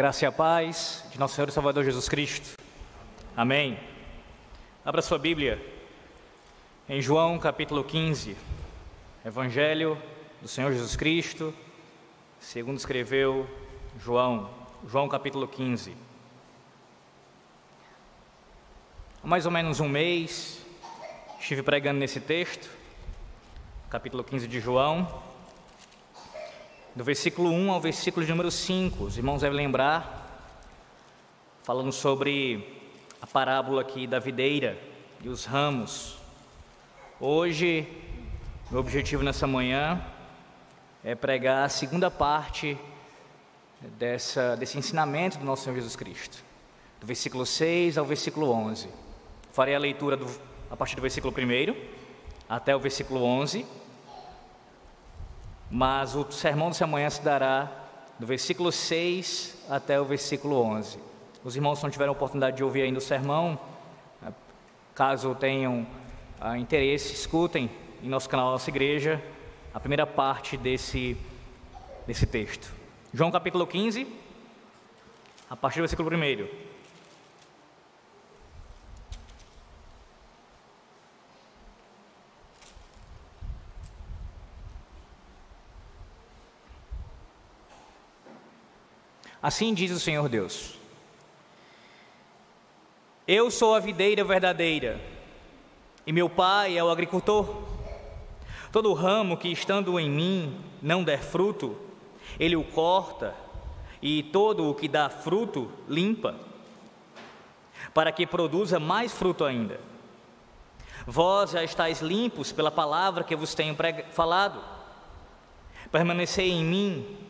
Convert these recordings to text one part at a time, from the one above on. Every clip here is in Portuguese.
Graça e a paz de nosso Senhor e Salvador Jesus Cristo. Amém. Abra sua Bíblia em João capítulo 15, Evangelho do Senhor Jesus Cristo, segundo escreveu João, João capítulo 15. Há mais ou menos um mês estive pregando nesse texto, capítulo 15 de João, do versículo 1 ao versículo de número 5. Os irmãos devem lembrar, falando sobre a parábola aqui da videira e os ramos. Hoje, meu objetivo nessa manhã é pregar a segunda parte dessa, desse ensinamento do nosso Senhor Jesus Cristo, do versículo 6 ao versículo 11. Farei a leitura do, a partir do versículo 1 até o versículo 11 mas o sermão dessa manhã se dará do versículo 6 até o versículo 11. Os irmãos não tiveram oportunidade de ouvir ainda o sermão, caso tenham ah, interesse, escutem em nosso canal, nossa igreja, a primeira parte desse, desse texto. João capítulo 15, a partir do versículo 1. Assim diz o Senhor Deus: Eu sou a videira verdadeira, e meu pai é o agricultor. Todo ramo que estando em mim não der fruto, ele o corta, e todo o que dá fruto limpa, para que produza mais fruto ainda. Vós já estáis limpos pela palavra que vos tenho falado. Permanecei em mim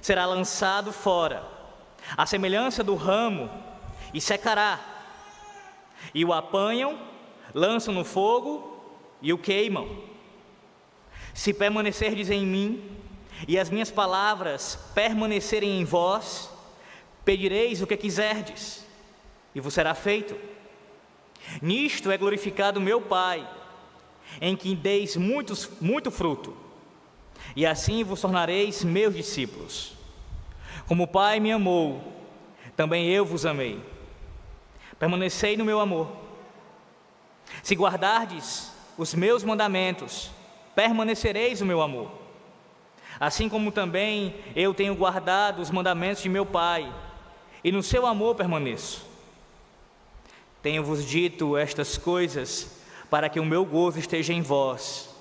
será lançado fora, a semelhança do ramo, e secará. E o apanham, lançam no fogo e o queimam. Se permanecerdes em mim e as minhas palavras permanecerem em vós, pedireis o que quiserdes, e vos será feito. Nisto é glorificado meu Pai, em que deis muitos, muito fruto e assim vos tornareis meus discípulos. Como o Pai me amou, também eu vos amei. Permanecei no meu amor. Se guardardes os meus mandamentos, permanecereis no meu amor. Assim como também eu tenho guardado os mandamentos de meu Pai, e no seu amor permaneço. Tenho-vos dito estas coisas para que o meu gozo esteja em vós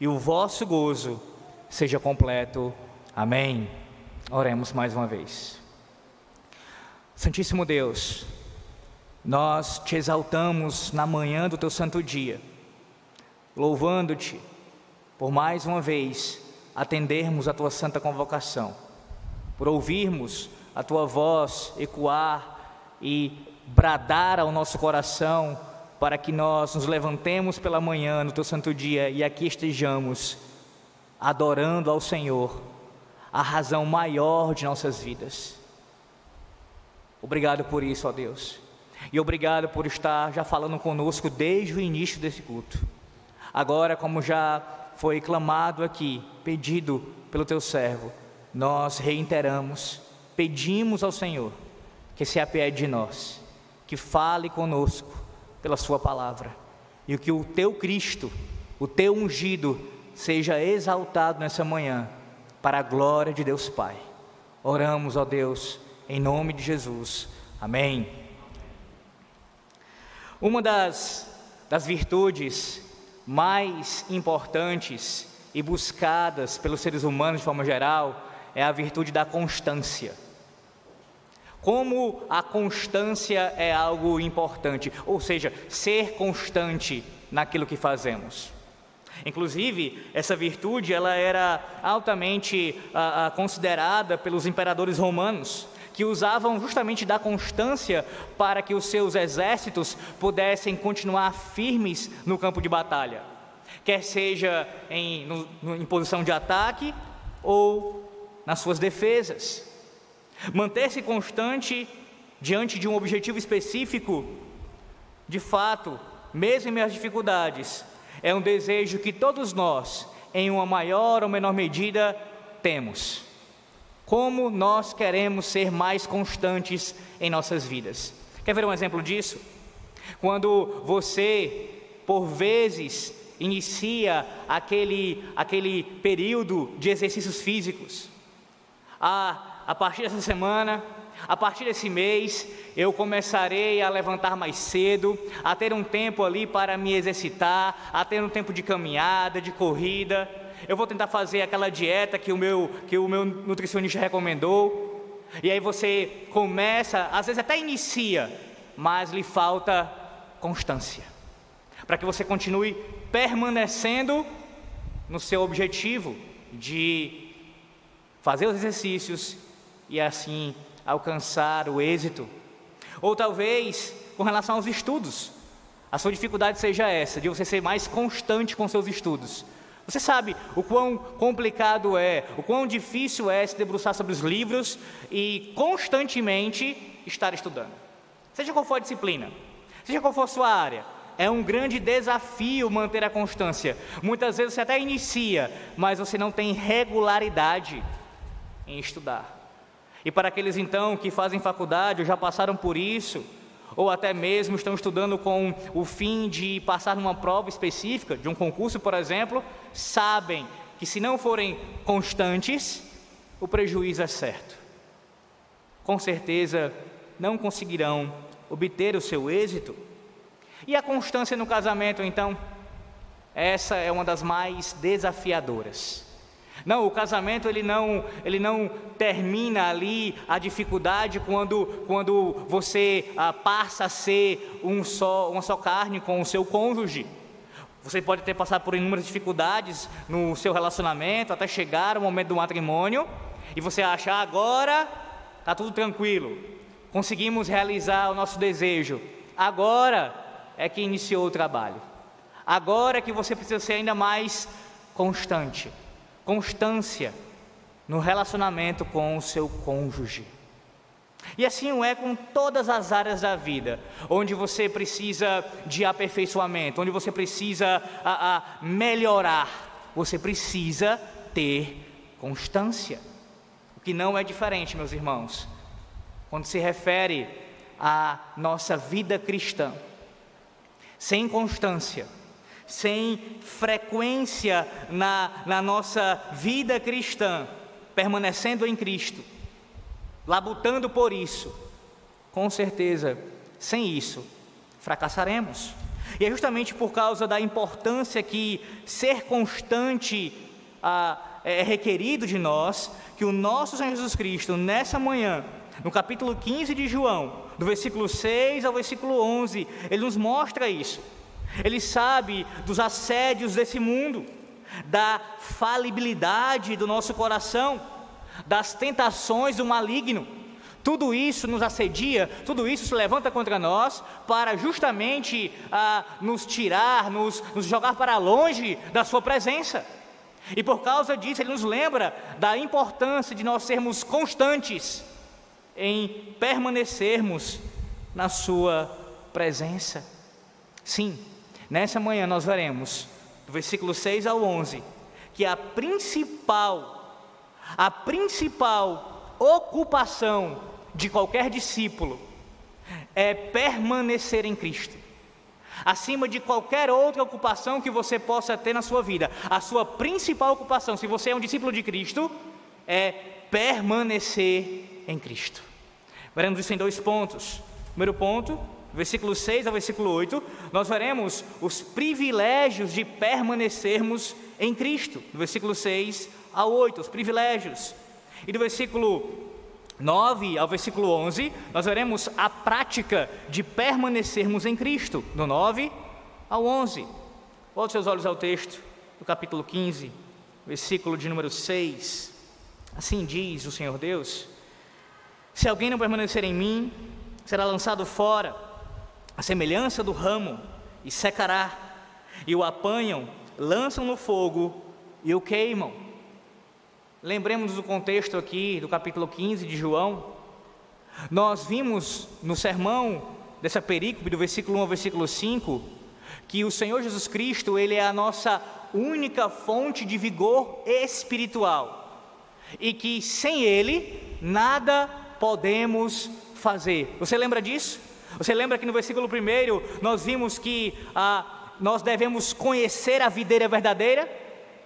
e o vosso gozo seja completo. Amém. Oremos mais uma vez. Santíssimo Deus, nós te exaltamos na manhã do teu santo dia, louvando-te por mais uma vez atendermos a tua santa convocação, por ouvirmos a tua voz ecoar e bradar ao nosso coração para que nós nos levantemos pela manhã no teu santo dia e aqui estejamos adorando ao Senhor, a razão maior de nossas vidas. Obrigado por isso, ó Deus. E obrigado por estar já falando conosco desde o início desse culto. Agora, como já foi clamado aqui, pedido pelo teu servo, nós reiteramos, pedimos ao Senhor que se apiede de nós, que fale conosco pela Sua palavra, e que o teu Cristo, o teu ungido, seja exaltado nessa manhã, para a glória de Deus Pai. Oramos, ó Deus, em nome de Jesus. Amém. Uma das, das virtudes mais importantes e buscadas pelos seres humanos de forma geral é a virtude da constância. Como a constância é algo importante, ou seja, ser constante naquilo que fazemos. Inclusive, essa virtude ela era altamente ah, ah, considerada pelos imperadores romanos. que usavam justamente da constância para que os seus exércitos pudessem continuar firmes no campo de batalha, quer seja em, no, em posição de ataque ou nas suas defesas. Manter-se constante diante de um objetivo específico, de fato, mesmo em às dificuldades, é um desejo que todos nós, em uma maior ou menor medida, temos. Como nós queremos ser mais constantes em nossas vidas. Quer ver um exemplo disso? Quando você, por vezes, inicia aquele, aquele período de exercícios físicos. Ah, a partir dessa semana, a partir desse mês, eu começarei a levantar mais cedo, a ter um tempo ali para me exercitar, a ter um tempo de caminhada, de corrida. Eu vou tentar fazer aquela dieta que o meu, que o meu nutricionista recomendou. E aí você começa, às vezes até inicia, mas lhe falta constância. Para que você continue permanecendo no seu objetivo de fazer os exercícios e assim alcançar o êxito. Ou talvez com relação aos estudos, a sua dificuldade seja essa, de você ser mais constante com seus estudos. Você sabe o quão complicado é, o quão difícil é se debruçar sobre os livros e constantemente estar estudando. Seja qual for a disciplina, seja qual for a sua área, é um grande desafio manter a constância. Muitas vezes você até inicia, mas você não tem regularidade em estudar. E para aqueles então que fazem faculdade ou já passaram por isso, ou até mesmo estão estudando com o fim de passar numa prova específica, de um concurso, por exemplo, sabem que se não forem constantes, o prejuízo é certo. Com certeza não conseguirão obter o seu êxito. E a constância no casamento, então? Essa é uma das mais desafiadoras. Não, o casamento ele não, ele não termina ali a dificuldade quando, quando você ah, passa a ser um só, uma só carne com o seu cônjuge. Você pode ter passado por inúmeras dificuldades no seu relacionamento até chegar o momento do matrimônio e você achar ah, agora está tudo tranquilo, conseguimos realizar o nosso desejo. Agora é que iniciou o trabalho. Agora é que você precisa ser ainda mais constante constância no relacionamento com o seu cônjuge. E assim é com todas as áreas da vida, onde você precisa de aperfeiçoamento, onde você precisa a, a melhorar, você precisa ter constância. O que não é diferente, meus irmãos, quando se refere à nossa vida cristã. Sem constância, sem frequência na, na nossa vida cristã, permanecendo em Cristo, labutando por isso, com certeza, sem isso, fracassaremos. E é justamente por causa da importância que ser constante ah, é requerido de nós, que o nosso Senhor Jesus Cristo, nessa manhã, no capítulo 15 de João, do versículo 6 ao versículo 11, ele nos mostra isso. Ele sabe dos assédios desse mundo, da falibilidade do nosso coração, das tentações do maligno. Tudo isso nos assedia, tudo isso se levanta contra nós para justamente ah, nos tirar, nos, nos jogar para longe da Sua presença. E por causa disso, Ele nos lembra da importância de nós sermos constantes em permanecermos na Sua presença. Sim, Nessa manhã nós veremos, do versículo 6 ao 11, que a principal, a principal ocupação de qualquer discípulo é permanecer em Cristo. Acima de qualquer outra ocupação que você possa ter na sua vida, a sua principal ocupação, se você é um discípulo de Cristo, é permanecer em Cristo. Veremos isso em dois pontos. Primeiro ponto, versículo 6 ao versículo 8, nós veremos os privilégios de permanecermos em Cristo. Do versículo 6 ao 8, os privilégios. E do versículo 9 ao versículo 11, nós veremos a prática de permanecermos em Cristo. Do 9 ao 11. Volte seus olhos ao texto, do capítulo 15, versículo de número 6. Assim diz o Senhor Deus. Se alguém não permanecer em mim, será lançado fora, a semelhança do ramo, e secará. E o apanham, lançam no fogo e o queimam. Lembremos do contexto aqui do capítulo 15 de João. Nós vimos no sermão dessa perícope, do versículo 1 ao versículo 5, que o Senhor Jesus Cristo, ele é a nossa única fonte de vigor espiritual. E que sem ele nada podemos fazer. Você lembra disso? Você lembra que no versículo 1 nós vimos que ah, nós devemos conhecer a videira verdadeira?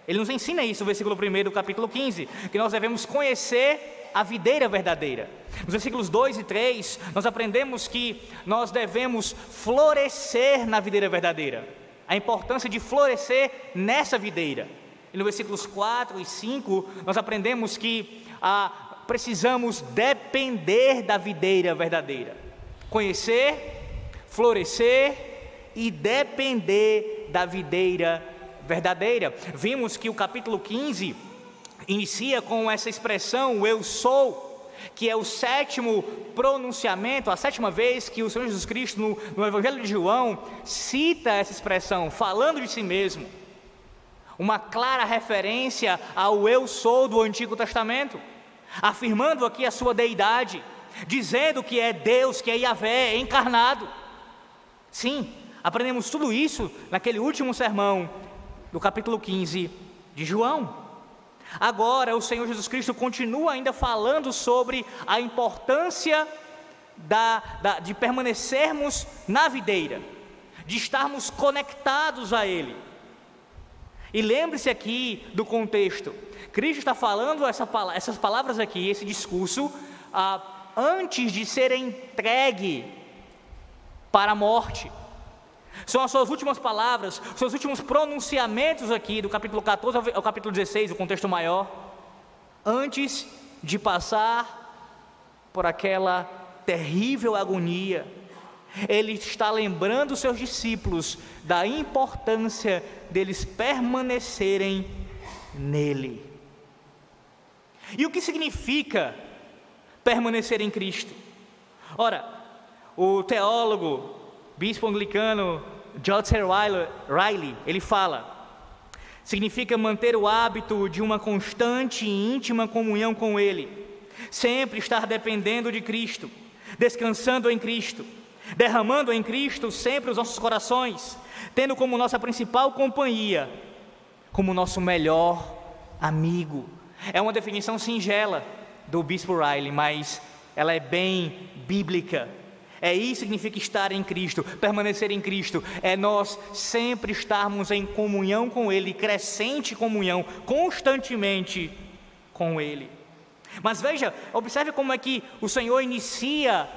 Ele nos ensina isso no versículo 1 do capítulo 15, que nós devemos conhecer a videira verdadeira. Nos versículos 2 e 3, nós aprendemos que nós devemos florescer na videira verdadeira. A importância de florescer nessa videira. E no versículos 4 e 5, nós aprendemos que ah, precisamos depender da videira verdadeira. Conhecer, florescer e depender da videira verdadeira. Vimos que o capítulo 15 inicia com essa expressão eu sou, que é o sétimo pronunciamento, a sétima vez que o Senhor Jesus Cristo, no, no Evangelho de João, cita essa expressão, falando de si mesmo. Uma clara referência ao eu sou do Antigo Testamento, afirmando aqui a sua deidade, dizendo que é Deus, que é Yahvé, é encarnado. Sim, aprendemos tudo isso naquele último sermão do capítulo 15 de João. Agora, o Senhor Jesus Cristo continua ainda falando sobre a importância da, da, de permanecermos na videira, de estarmos conectados a Ele. E lembre-se aqui do contexto: Cristo está falando essa, essas palavras aqui, esse discurso, ah, antes de ser entregue para a morte. São as suas últimas palavras, seus últimos pronunciamentos aqui, do capítulo 14 ao capítulo 16, o contexto maior, antes de passar por aquela terrível agonia. Ele está lembrando seus discípulos da importância deles permanecerem nele. E o que significa permanecer em Cristo? Ora, o teólogo bispo anglicano J.C. Riley, ele fala: significa manter o hábito de uma constante e íntima comunhão com Ele, sempre estar dependendo de Cristo, descansando em Cristo, derramando em Cristo sempre os nossos corações, tendo como nossa principal companhia, como nosso melhor amigo. É uma definição singela do bispo Riley, mas ela é bem bíblica é isso que significa estar em Cristo, permanecer em Cristo. É nós sempre estarmos em comunhão com Ele, crescente comunhão, constantemente com Ele. Mas veja, observe como é que o Senhor inicia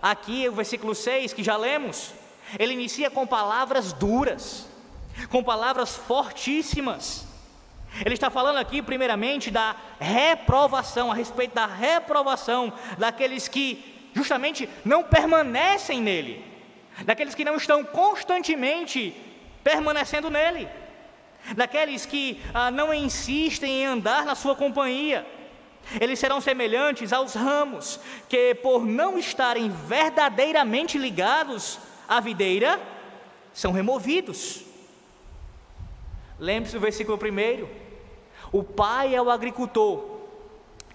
aqui o versículo 6 que já lemos. Ele inicia com palavras duras, com palavras fortíssimas. Ele está falando aqui, primeiramente, da reprovação, a respeito da reprovação daqueles que justamente não permanecem nele, daqueles que não estão constantemente permanecendo nele, daqueles que ah, não insistem em andar na sua companhia. Eles serão semelhantes aos ramos que, por não estarem verdadeiramente ligados à videira, são removidos. Lembre-se do versículo 1: o pai é o agricultor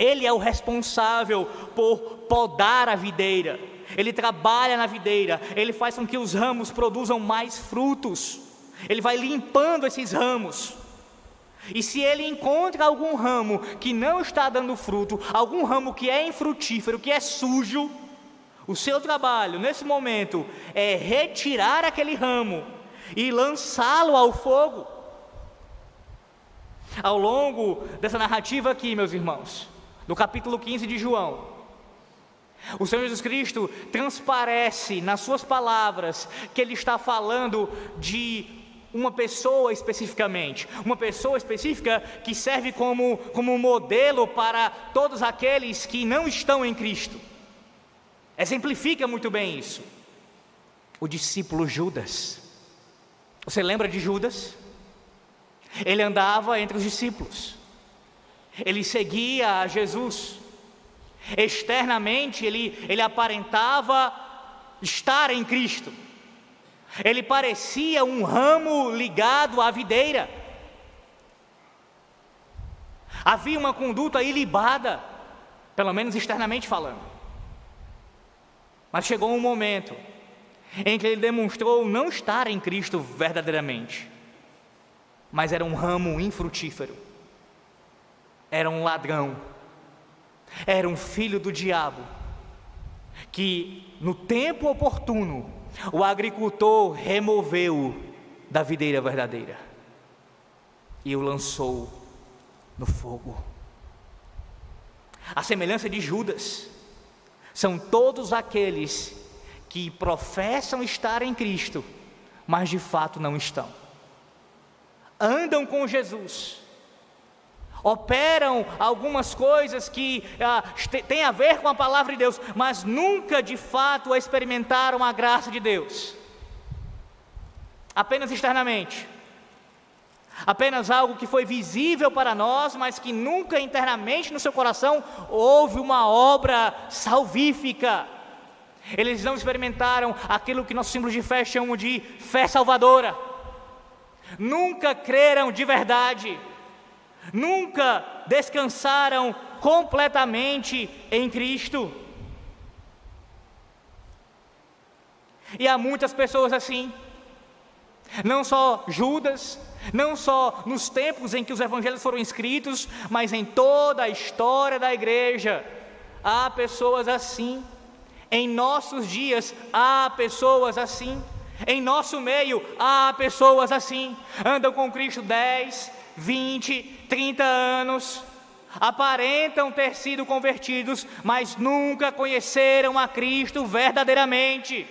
ele é o responsável por podar a videira. Ele trabalha na videira, ele faz com que os ramos produzam mais frutos. Ele vai limpando esses ramos. E se ele encontra algum ramo que não está dando fruto, algum ramo que é infrutífero, que é sujo, o seu trabalho nesse momento é retirar aquele ramo e lançá-lo ao fogo. Ao longo dessa narrativa aqui, meus irmãos, no capítulo 15 de João, o Senhor Jesus Cristo transparece nas suas palavras que ele está falando de uma pessoa especificamente, uma pessoa específica que serve como, como modelo para todos aqueles que não estão em Cristo. Exemplifica muito bem isso. O discípulo Judas. Você lembra de Judas? Ele andava entre os discípulos. Ele seguia a Jesus. Externamente, ele, ele aparentava estar em Cristo. Ele parecia um ramo ligado à videira. Havia uma conduta ilibada, pelo menos externamente falando. Mas chegou um momento em que ele demonstrou não estar em Cristo verdadeiramente, mas era um ramo infrutífero, era um ladrão, era um filho do diabo, que no tempo oportuno o agricultor removeu da videira verdadeira e o lançou no fogo. A semelhança de Judas, são todos aqueles que professam estar em Cristo, mas de fato não estão. Andam com Jesus, operam algumas coisas que ah, têm a ver com a palavra de Deus, mas nunca de fato experimentaram a graça de Deus, apenas externamente. Apenas algo que foi visível para nós, mas que nunca internamente no seu coração houve uma obra salvífica. Eles não experimentaram aquilo que nossos símbolos de fé chamam de fé salvadora. Nunca creram de verdade nunca descansaram completamente em Cristo. E há muitas pessoas assim, não só Judas, não só nos tempos em que os evangelhos foram escritos, mas em toda a história da igreja, há pessoas assim. Em nossos dias há pessoas assim. Em nosso meio há pessoas assim. Andam com Cristo 10, 20, 30 anos, aparentam ter sido convertidos, mas nunca conheceram a Cristo verdadeiramente,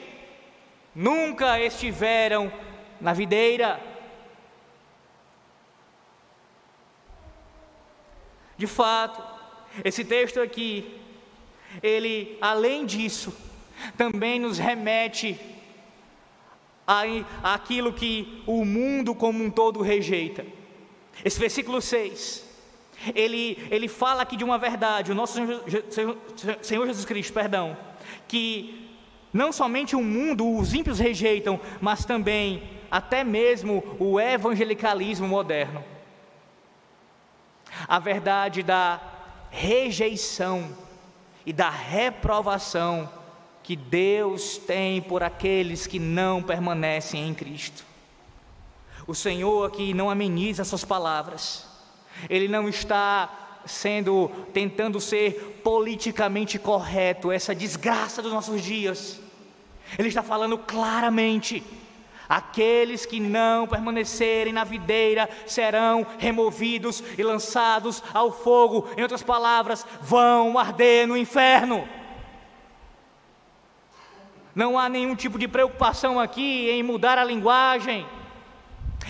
nunca estiveram na videira. De fato, esse texto aqui, ele, além disso, também nos remete àquilo que o mundo como um todo rejeita. Esse versículo 6, ele, ele fala aqui de uma verdade, o nosso Senhor, Senhor Jesus Cristo, perdão, que não somente o mundo, os ímpios rejeitam, mas também, até mesmo, o evangelicalismo moderno. A verdade da rejeição e da reprovação que Deus tem por aqueles que não permanecem em Cristo. O Senhor aqui não ameniza suas palavras. Ele não está sendo tentando ser politicamente correto, essa desgraça dos nossos dias. Ele está falando claramente: aqueles que não permanecerem na videira serão removidos e lançados ao fogo. Em outras palavras, vão arder no inferno. Não há nenhum tipo de preocupação aqui em mudar a linguagem.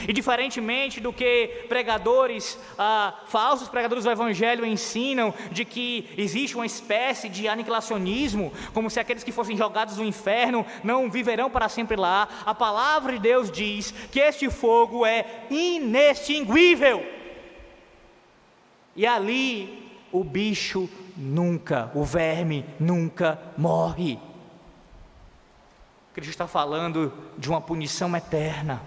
E diferentemente do que pregadores, ah, falsos pregadores do Evangelho ensinam, de que existe uma espécie de aniquilacionismo, como se aqueles que fossem jogados no inferno não viverão para sempre lá, a palavra de Deus diz que este fogo é inextinguível. E ali o bicho nunca, o verme nunca morre. Cristo está falando de uma punição eterna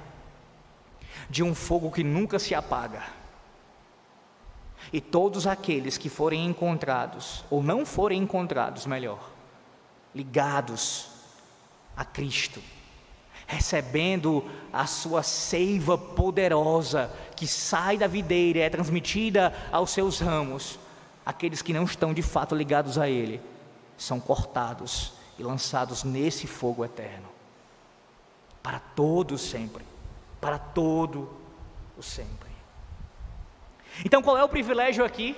de um fogo que nunca se apaga. E todos aqueles que forem encontrados, ou não forem encontrados, melhor, ligados a Cristo, recebendo a sua seiva poderosa que sai da videira e é transmitida aos seus ramos, aqueles que não estão de fato ligados a Ele, são cortados e lançados nesse fogo eterno, para todos sempre para todo o sempre. Então, qual é o privilégio aqui?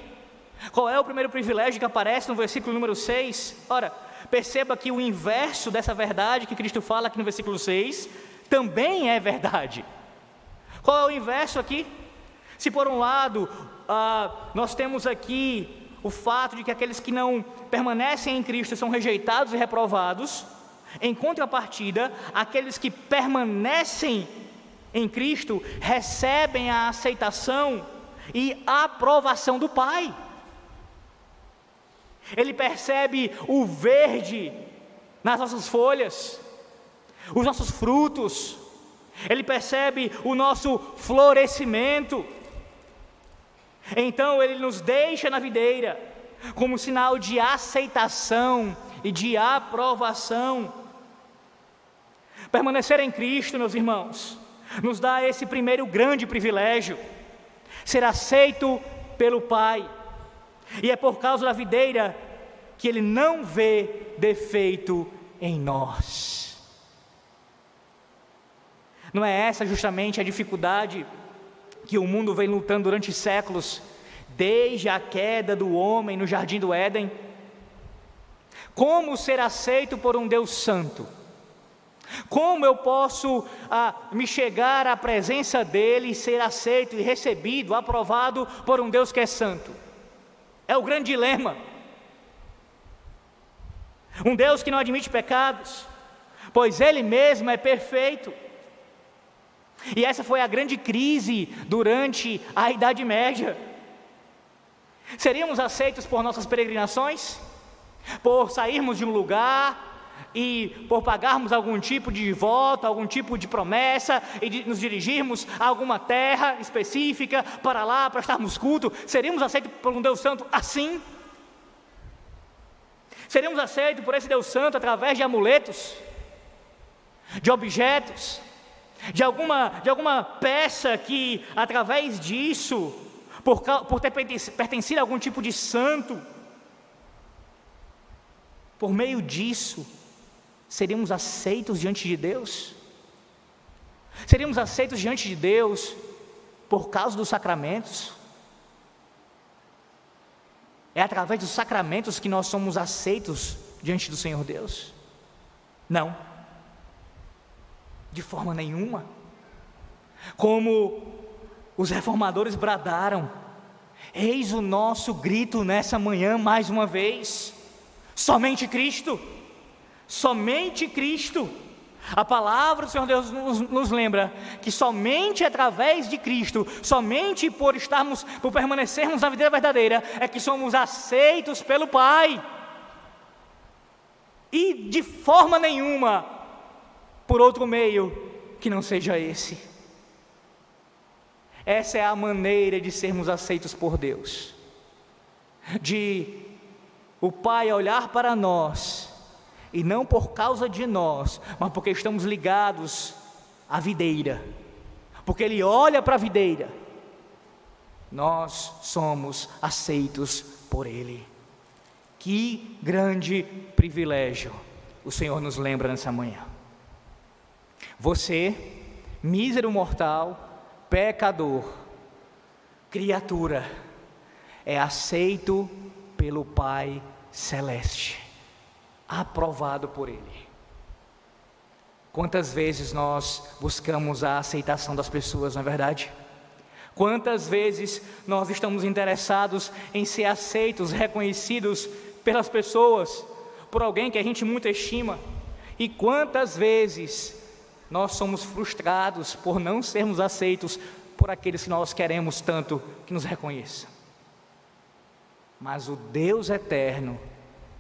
Qual é o primeiro privilégio que aparece no versículo número 6? Ora, perceba que o inverso dessa verdade que Cristo fala aqui no versículo 6 também é verdade. Qual é o inverso aqui? Se por um lado ah, nós temos aqui o fato de que aqueles que não permanecem em Cristo são rejeitados e reprovados, em contrapartida, aqueles que permanecem em Cristo recebem a aceitação e a aprovação do Pai. Ele percebe o verde nas nossas folhas, os nossos frutos, ele percebe o nosso florescimento. Então ele nos deixa na videira como sinal de aceitação e de aprovação. Permanecer em Cristo, meus irmãos, nos dá esse primeiro grande privilégio, ser aceito pelo Pai. E é por causa da videira que Ele não vê defeito em nós. Não é essa justamente a dificuldade que o mundo vem lutando durante séculos, desde a queda do homem no jardim do Éden? Como ser aceito por um Deus santo? Como eu posso ah, me chegar à presença dele e ser aceito e recebido, aprovado por um Deus que é santo? É o grande dilema. Um Deus que não admite pecados, pois Ele mesmo é perfeito. E essa foi a grande crise durante a Idade Média. Seríamos aceitos por nossas peregrinações? Por sairmos de um lugar e por pagarmos algum tipo de voto, algum tipo de promessa e de nos dirigirmos a alguma terra específica para lá prestarmos culto, seríamos aceitos por um Deus Santo assim? Seríamos aceitos por esse Deus Santo através de amuletos, de objetos, de alguma, de alguma peça que, através disso, por, por ter pertencido a algum tipo de santo, por meio disso, seríamos aceitos diante de Deus? Seríamos aceitos diante de Deus por causa dos sacramentos? É através dos sacramentos que nós somos aceitos diante do Senhor Deus? Não, de forma nenhuma. Como os reformadores bradaram, eis o nosso grito nessa manhã mais uma vez: somente Cristo, somente Cristo. A palavra do Senhor Deus nos, nos, lembra que somente através de Cristo, somente por estarmos, por permanecermos na vida verdadeira, é que somos aceitos pelo Pai. E de forma nenhuma por outro meio que não seja esse. Essa é a maneira de sermos aceitos por Deus. De o Pai olhar para nós e não por causa de nós, mas porque estamos ligados à videira, porque Ele olha para a videira, nós somos aceitos por Ele. Que grande privilégio o Senhor nos lembra nessa manhã. Você, mísero mortal, pecador, criatura, é aceito pelo Pai Celeste aprovado por Ele. Quantas vezes nós buscamos a aceitação das pessoas, não é verdade? Quantas vezes nós estamos interessados em ser aceitos, reconhecidos pelas pessoas, por alguém que a gente muito estima, e quantas vezes nós somos frustrados por não sermos aceitos por aqueles que nós queremos tanto que nos reconheçam. Mas o Deus eterno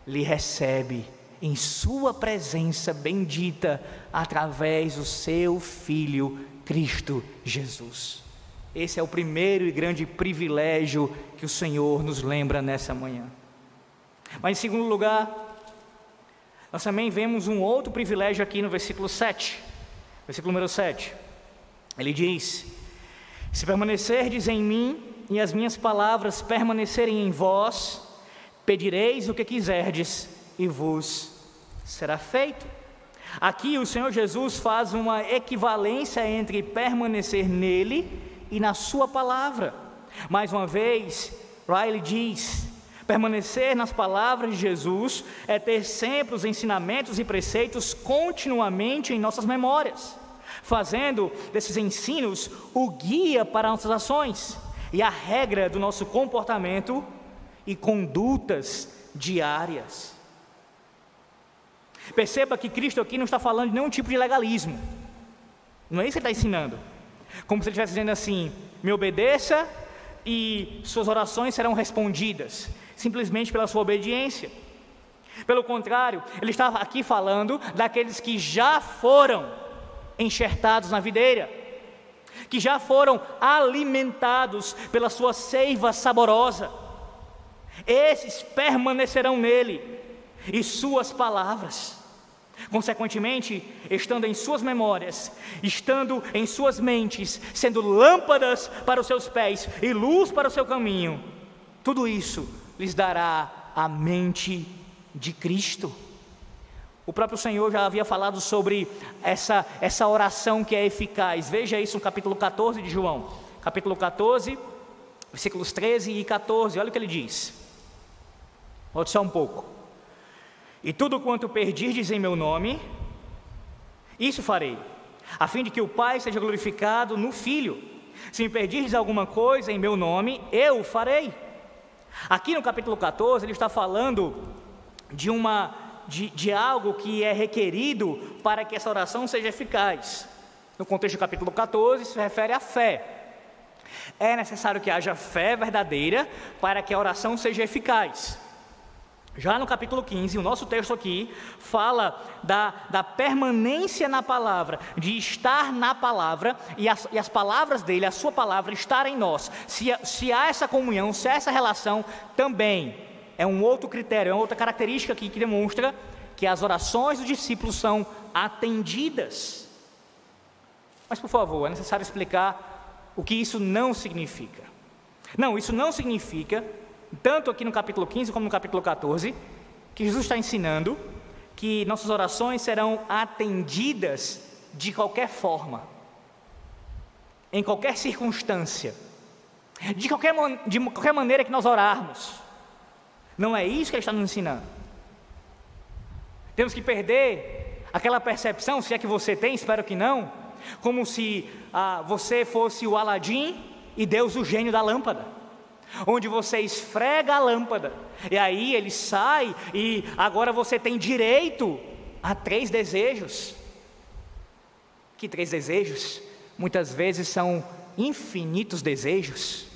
lhe recebe em Sua presença bendita, através do Seu Filho Cristo Jesus. Esse é o primeiro e grande privilégio que o Senhor nos lembra nessa manhã. Mas, em segundo lugar, nós também vemos um outro privilégio aqui no versículo 7. Versículo número 7. Ele diz: Se permanecerdes em mim e as minhas palavras permanecerem em vós, Pedireis o que quiserdes e vos será feito. Aqui o Senhor Jesus faz uma equivalência entre permanecer nele e na sua palavra. Mais uma vez, Riley diz: permanecer nas palavras de Jesus é ter sempre os ensinamentos e preceitos continuamente em nossas memórias, fazendo desses ensinos o guia para nossas ações e a regra do nosso comportamento e condutas diárias. Perceba que Cristo aqui não está falando de nenhum tipo de legalismo. Não é isso que ele está ensinando. Como se ele estivesse dizendo assim: me obedeça e suas orações serão respondidas, simplesmente pela sua obediência. Pelo contrário, ele estava aqui falando daqueles que já foram enxertados na videira, que já foram alimentados pela sua seiva saborosa. Esses permanecerão nele e suas palavras. Consequentemente, estando em suas memórias, estando em suas mentes, sendo lâmpadas para os seus pés e luz para o seu caminho, tudo isso lhes dará a mente de Cristo. O próprio Senhor já havia falado sobre essa, essa oração que é eficaz. Veja isso no capítulo 14 de João. Capítulo 14, versículos 13 e 14. Olha o que ele diz. Volte só um pouco. E tudo quanto perdirdes em meu nome, isso farei, a fim de que o Pai seja glorificado no Filho. Se me perdirdes alguma coisa em meu nome, eu o farei. Aqui no capítulo 14, ele está falando de uma de, de algo que é requerido para que essa oração seja eficaz. No contexto do capítulo 14, se refere à fé. É necessário que haja fé verdadeira para que a oração seja eficaz. Já no capítulo 15, o nosso texto aqui fala da, da permanência na palavra, de estar na palavra e as, e as palavras dele, a sua palavra, estar em nós. Se, se há essa comunhão, se há essa relação, também é um outro critério, é uma outra característica aqui que demonstra que as orações dos discípulos são atendidas. Mas, por favor, é necessário explicar o que isso não significa. Não, isso não significa tanto aqui no capítulo 15 como no capítulo 14, que Jesus está ensinando que nossas orações serão atendidas de qualquer forma, em qualquer circunstância, de qualquer, de qualquer maneira que nós orarmos. Não é isso que ele está nos ensinando. Temos que perder aquela percepção, se é que você tem, espero que não, como se ah, você fosse o Aladim e Deus o gênio da lâmpada onde você esfrega a lâmpada, e aí ele sai, e agora você tem direito a três desejos. Que três desejos? Muitas vezes são infinitos desejos.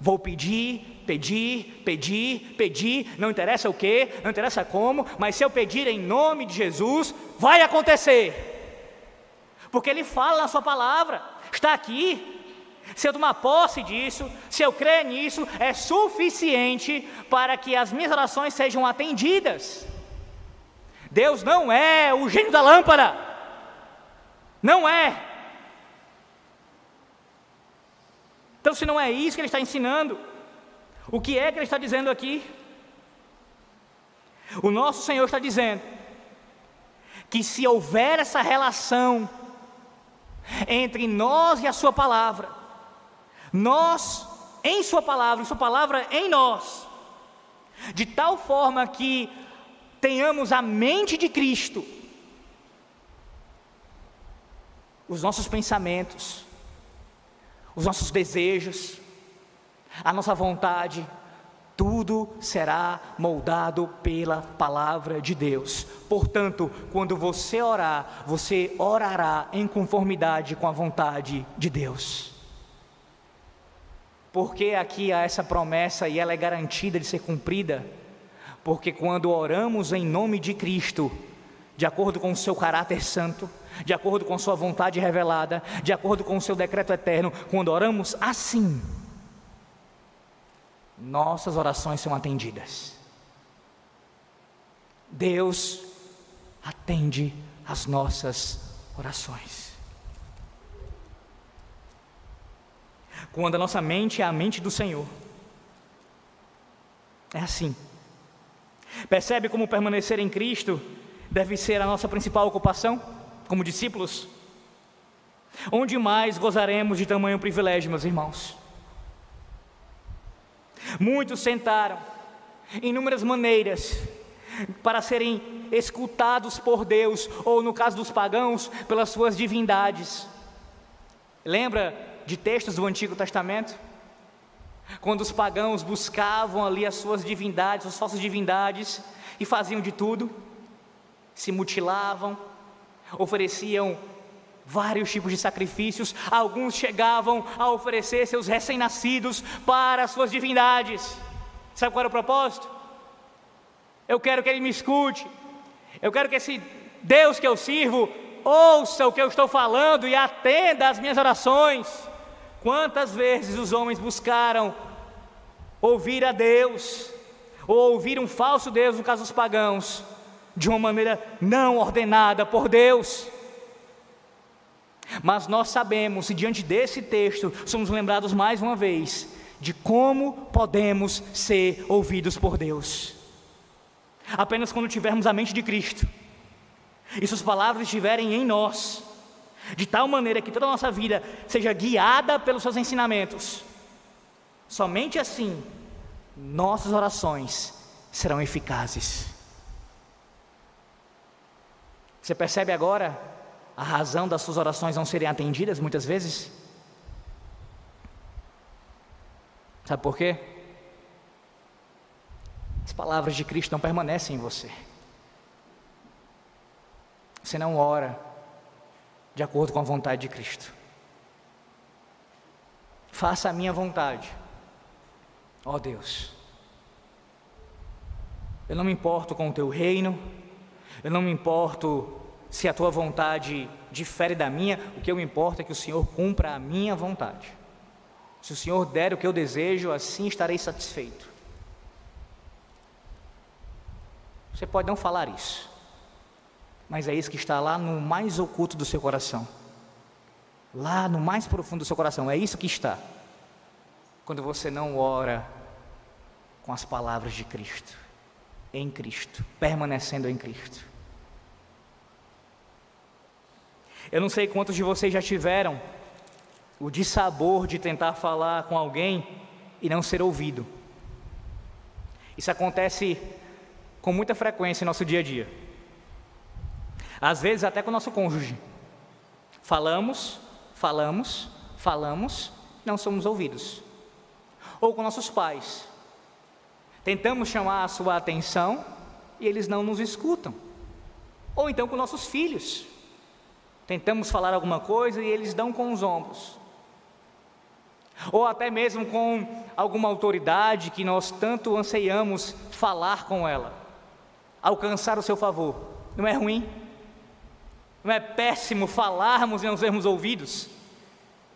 Vou pedir, pedir, pedir, pedir, não interessa o que, não interessa como, mas se eu pedir em nome de Jesus, vai acontecer. Porque Ele fala na Sua palavra, está aqui, se eu tomar posse disso, se eu crer nisso, é suficiente para que as minhas orações sejam atendidas. Deus não é o gênio da lâmpada, não é. Então, se não é isso que Ele está ensinando, o que é que Ele está dizendo aqui? O nosso Senhor está dizendo que se houver essa relação entre nós e a Sua palavra, nós em Sua palavra, Sua palavra em nós, de tal forma que tenhamos a mente de Cristo, os nossos pensamentos, os nossos desejos, a nossa vontade, tudo será moldado pela palavra de Deus. Portanto, quando você orar, você orará em conformidade com a vontade de Deus. Porque aqui há essa promessa e ela é garantida de ser cumprida? Porque quando oramos em nome de Cristo, de acordo com o seu caráter santo, de acordo com sua vontade revelada, de acordo com o seu decreto eterno, quando oramos assim, nossas orações são atendidas. Deus atende as nossas orações. Quando a nossa mente é a mente do Senhor. É assim. Percebe como permanecer em Cristo deve ser a nossa principal ocupação como discípulos? Onde mais gozaremos de tamanho privilégio, meus irmãos? Muitos sentaram inúmeras maneiras para serem escutados por Deus, ou no caso dos pagãos, pelas suas divindades. Lembra de textos do Antigo Testamento, quando os pagãos buscavam ali as suas divindades, as falsas divindades, e faziam de tudo, se mutilavam, ofereciam vários tipos de sacrifícios, alguns chegavam a oferecer seus recém-nascidos para as suas divindades. Sabe qual era o propósito? Eu quero que ele me escute, eu quero que esse Deus que eu sirvo ouça o que eu estou falando e atenda às minhas orações. Quantas vezes os homens buscaram ouvir a Deus, ou ouvir um falso Deus, no caso dos pagãos, de uma maneira não ordenada por Deus. Mas nós sabemos, e diante desse texto, somos lembrados mais uma vez de como podemos ser ouvidos por Deus. Apenas quando tivermos a mente de Cristo, e suas palavras estiverem em nós, de tal maneira que toda a nossa vida seja guiada pelos seus ensinamentos. Somente assim, nossas orações serão eficazes. Você percebe agora a razão das suas orações não serem atendidas muitas vezes? Sabe por quê? As palavras de Cristo não permanecem em você. Você não ora de acordo com a vontade de Cristo. Faça a minha vontade, ó oh Deus. Eu não me importo com o teu reino, eu não me importo se a tua vontade difere da minha, o que eu me importa é que o Senhor cumpra a minha vontade. Se o Senhor der o que eu desejo, assim estarei satisfeito. Você pode não falar isso, mas é isso que está lá no mais oculto do seu coração. Lá no mais profundo do seu coração, é isso que está. Quando você não ora com as palavras de Cristo, em Cristo, permanecendo em Cristo. Eu não sei quantos de vocês já tiveram o dissabor de tentar falar com alguém e não ser ouvido. Isso acontece com muita frequência em nosso dia a dia. Às vezes até com o nosso cônjuge. Falamos, falamos, falamos, não somos ouvidos. Ou com nossos pais. Tentamos chamar a sua atenção e eles não nos escutam. Ou então com nossos filhos. Tentamos falar alguma coisa e eles dão com os ombros. Ou até mesmo com alguma autoridade que nós tanto anseiamos falar com ela, alcançar o seu favor. Não é ruim? Não é péssimo falarmos e não sermos ouvidos?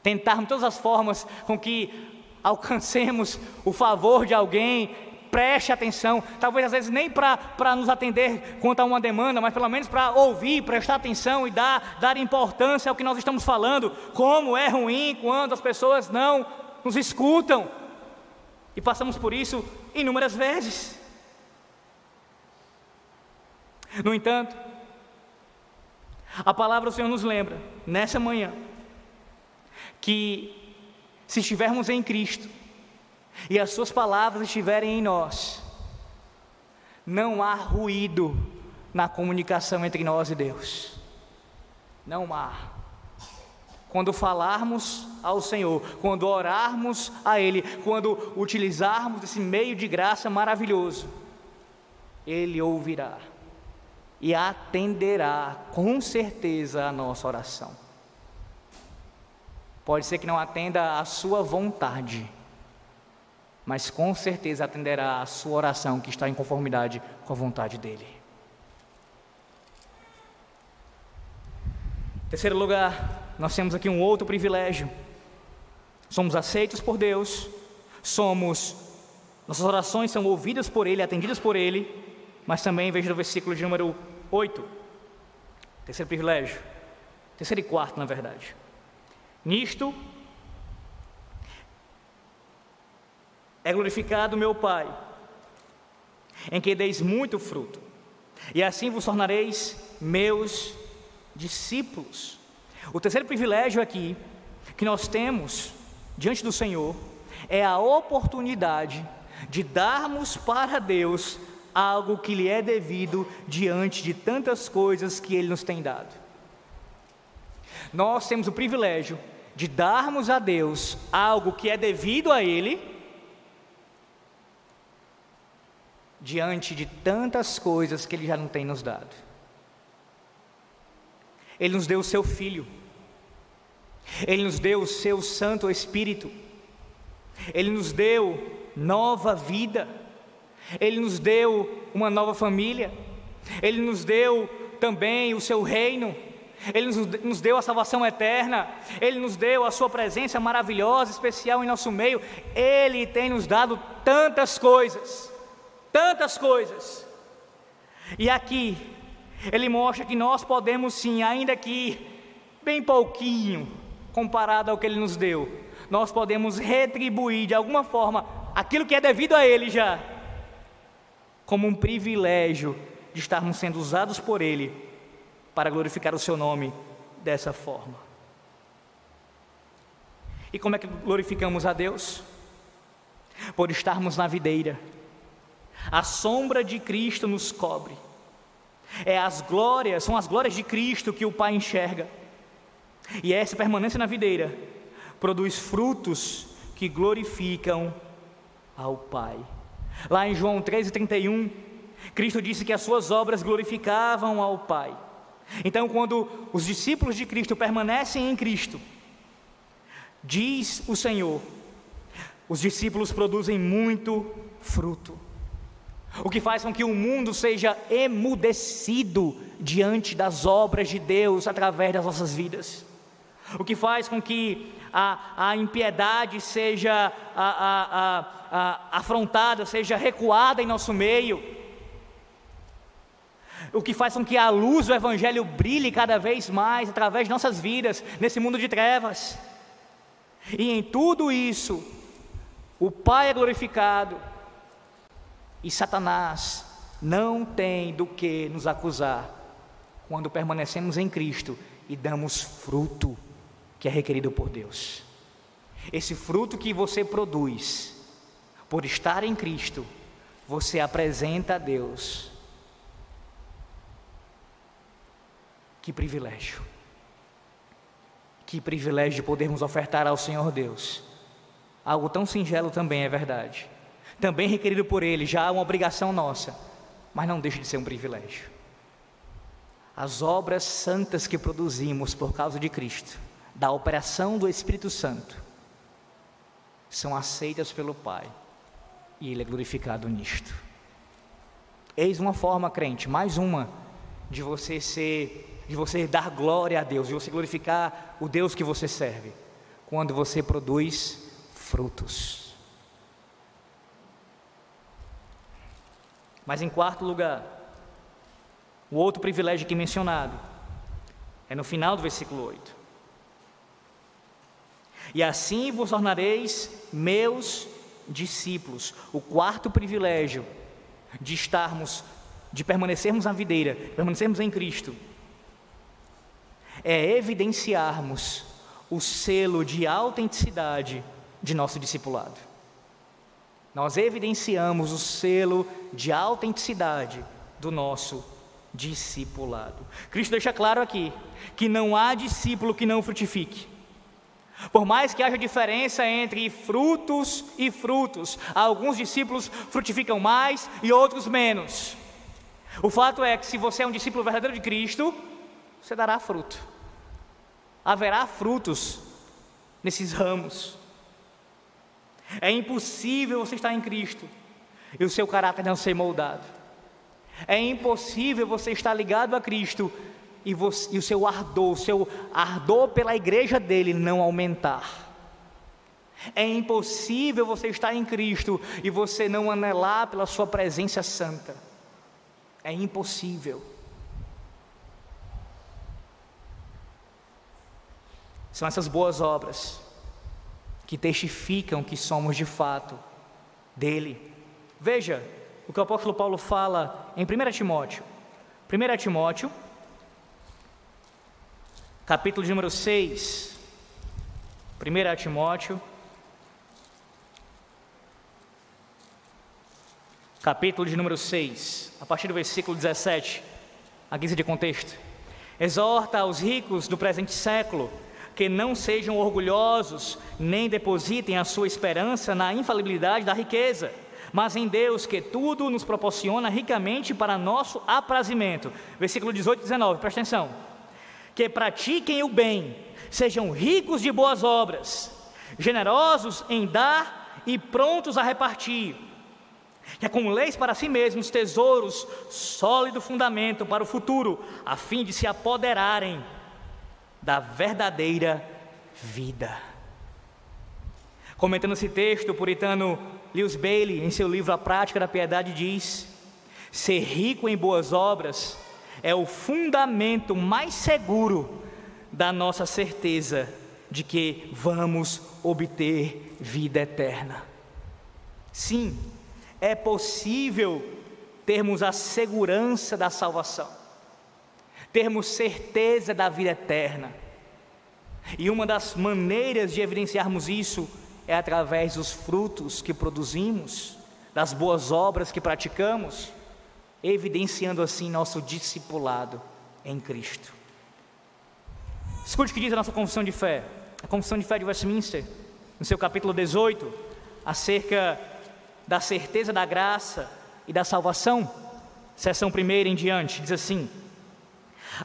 Tentarmos todas as formas com que alcancemos o favor de alguém, preste atenção, talvez às vezes nem para nos atender quanto a uma demanda, mas pelo menos para ouvir, prestar atenção e dar, dar importância ao que nós estamos falando. Como é ruim quando as pessoas não nos escutam, e passamos por isso inúmeras vezes. No entanto, a palavra do Senhor nos lembra, nessa manhã, que se estivermos em Cristo e as Suas palavras estiverem em nós, não há ruído na comunicação entre nós e Deus. Não há. Quando falarmos ao Senhor, quando orarmos a Ele, quando utilizarmos esse meio de graça maravilhoso, Ele ouvirá e atenderá com certeza a nossa oração. Pode ser que não atenda a sua vontade, mas com certeza atenderá a sua oração que está em conformidade com a vontade dele. Terceiro lugar, nós temos aqui um outro privilégio. Somos aceitos por Deus, somos nossas orações são ouvidas por ele, atendidas por ele, mas também veja no versículo de número 8. Terceiro privilégio. Terceiro e quarto, na verdade. Nisto é glorificado meu Pai, em que deis muito fruto, e assim vos tornareis meus discípulos. O terceiro privilégio aqui que nós temos diante do Senhor é a oportunidade de darmos para Deus algo que lhe é devido diante de tantas coisas que Ele nos tem dado. Nós temos o privilégio de darmos a Deus algo que é devido a Ele, diante de tantas coisas que Ele já não tem nos dado. Ele nos deu o seu Filho, Ele nos deu o seu Santo Espírito, Ele nos deu nova vida, Ele nos deu uma nova família, Ele nos deu também o seu reino, Ele nos deu a salvação eterna, Ele nos deu a Sua presença maravilhosa, especial em nosso meio, Ele tem nos dado tantas coisas, tantas coisas, e aqui, Ele mostra que nós podemos sim, ainda que bem pouquinho, comparado ao que Ele nos deu, nós podemos retribuir de alguma forma aquilo que é devido a Ele já, como um privilégio de estarmos sendo usados por Ele para glorificar o Seu nome dessa forma. E como é que glorificamos a Deus? Por estarmos na videira, a sombra de Cristo nos cobre. É as glórias, são as glórias de Cristo que o Pai enxerga. E essa permanência na videira produz frutos que glorificam ao Pai. Lá em João 13:31, Cristo disse que as suas obras glorificavam ao Pai. Então, quando os discípulos de Cristo permanecem em Cristo, diz o Senhor, os discípulos produzem muito fruto. O que faz com que o mundo seja emudecido diante das obras de Deus através das nossas vidas o que faz com que a, a impiedade seja a, a, afrontada, seja recuada em nosso meio, o que faz com que a luz do Evangelho brilhe cada vez mais através de nossas vidas nesse mundo de trevas. E em tudo isso, o Pai é glorificado e Satanás não tem do que nos acusar quando permanecemos em Cristo e damos fruto que é requerido por Deus. Esse fruto que você produz, por estar em Cristo, você apresenta a Deus. Que privilégio. Que privilégio de podermos ofertar ao Senhor Deus. Algo tão singelo também é verdade. Também requerido por Ele, já é uma obrigação nossa, mas não deixa de ser um privilégio. As obras santas que produzimos por causa de Cristo da operação do Espírito Santo são aceitas pelo Pai e Ele é glorificado nisto. Eis uma forma, crente, mais uma, de você ser, de você dar glória a Deus, de você glorificar o Deus que você serve, quando você produz frutos. Mas em quarto lugar, o outro privilégio aqui mencionado é no final do versículo 8 e assim vos tornareis meus discípulos. O quarto privilégio de estarmos, de permanecermos na videira, permanecermos em Cristo, é evidenciarmos o selo de autenticidade de nosso discipulado. Nós evidenciamos o selo de autenticidade do nosso discipulado. Cristo deixa claro aqui que não há discípulo que não frutifique. Por mais que haja diferença entre frutos e frutos, alguns discípulos frutificam mais e outros menos. O fato é que se você é um discípulo verdadeiro de Cristo, você dará fruto. Haverá frutos nesses ramos. É impossível você estar em Cristo e o seu caráter não ser moldado. É impossível você estar ligado a Cristo e, você, e o seu ardor, o seu ardor pela igreja dele não aumentar. É impossível você estar em Cristo e você não anelar pela sua presença santa. É impossível. São essas boas obras que testificam que somos de fato dele. Veja o que o apóstolo Paulo fala em 1 Timóteo. 1 Timóteo capítulo de número 6, 1 Timóteo, capítulo de número 6, a partir do versículo 17, a guisa de contexto. Exorta aos ricos do presente século que não sejam orgulhosos, nem depositem a sua esperança na infalibilidade da riqueza, mas em Deus que tudo nos proporciona ricamente para nosso aprazimento. Versículo 18 e 19, presta atenção que pratiquem o bem, Sejam ricos de boas obras, generosos em dar e prontos a repartir. Que acumuleis para si mesmos tesouros, sólido fundamento para o futuro, a fim de se apoderarem da verdadeira vida. Comentando esse texto, o puritano Lewis Bailey, em seu livro A Prática da Piedade, diz: Ser rico em boas obras é o fundamento mais seguro da nossa certeza de que vamos obter vida eterna. Sim, é possível termos a segurança da salvação, termos certeza da vida eterna. E uma das maneiras de evidenciarmos isso é através dos frutos que produzimos, das boas obras que praticamos, evidenciando assim nosso discipulado em Cristo. Escute o que diz a nossa confissão de fé, a confissão de fé de Westminster, no seu capítulo 18, acerca da certeza da graça e da salvação, seção primeira em diante, diz assim: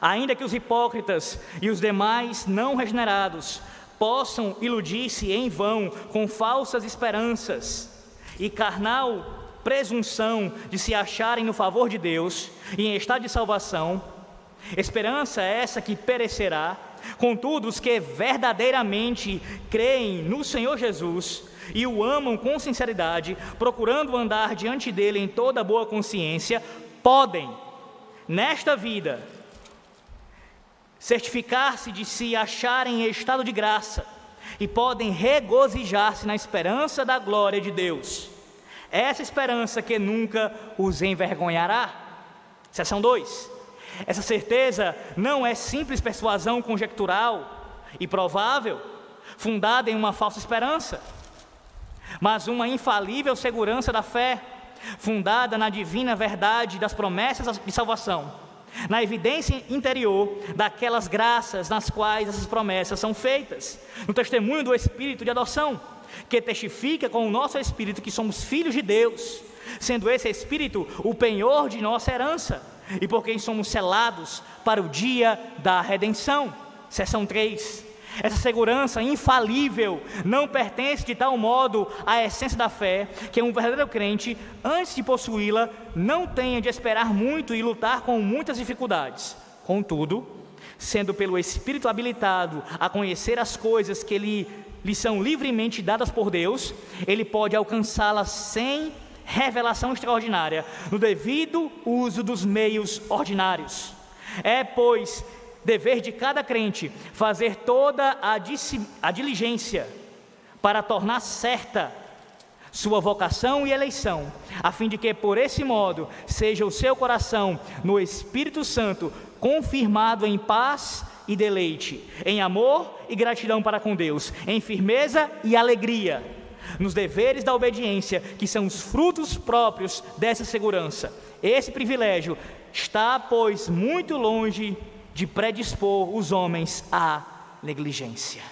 Ainda que os hipócritas e os demais não regenerados possam iludir-se em vão com falsas esperanças e carnal presunção de se acharem no favor de Deus e em estado de salvação, esperança é essa que perecerá, contudo, os que verdadeiramente creem no Senhor Jesus e o amam com sinceridade, procurando andar diante dele em toda boa consciência, podem, nesta vida, certificar-se de se acharem em estado de graça e podem regozijar-se na esperança da glória de Deus essa esperança que nunca os envergonhará. Seção 2. Essa certeza não é simples persuasão conjectural e provável, fundada em uma falsa esperança, mas uma infalível segurança da fé, fundada na divina verdade das promessas de salvação, na evidência interior daquelas graças nas quais essas promessas são feitas, no testemunho do Espírito de adoção que testifica com o nosso espírito que somos filhos de Deus, sendo esse espírito o penhor de nossa herança, e por quem somos selados para o dia da redenção. Seção 3. Essa segurança infalível não pertence de tal modo à essência da fé que um verdadeiro crente, antes de possuí-la, não tenha de esperar muito e lutar com muitas dificuldades. Contudo, sendo pelo Espírito habilitado a conhecer as coisas que lhe lhe são livremente dadas por Deus, ele pode alcançá-las sem revelação extraordinária, no devido uso dos meios ordinários. É, pois, dever de cada crente fazer toda a, a diligência para tornar certa sua vocação e eleição, a fim de que por esse modo seja o seu coração no Espírito Santo confirmado em paz e deleite, em amor e gratidão para com Deus, em firmeza e alegria, nos deveres da obediência, que são os frutos próprios dessa segurança. Esse privilégio está, pois, muito longe de predispor os homens à negligência.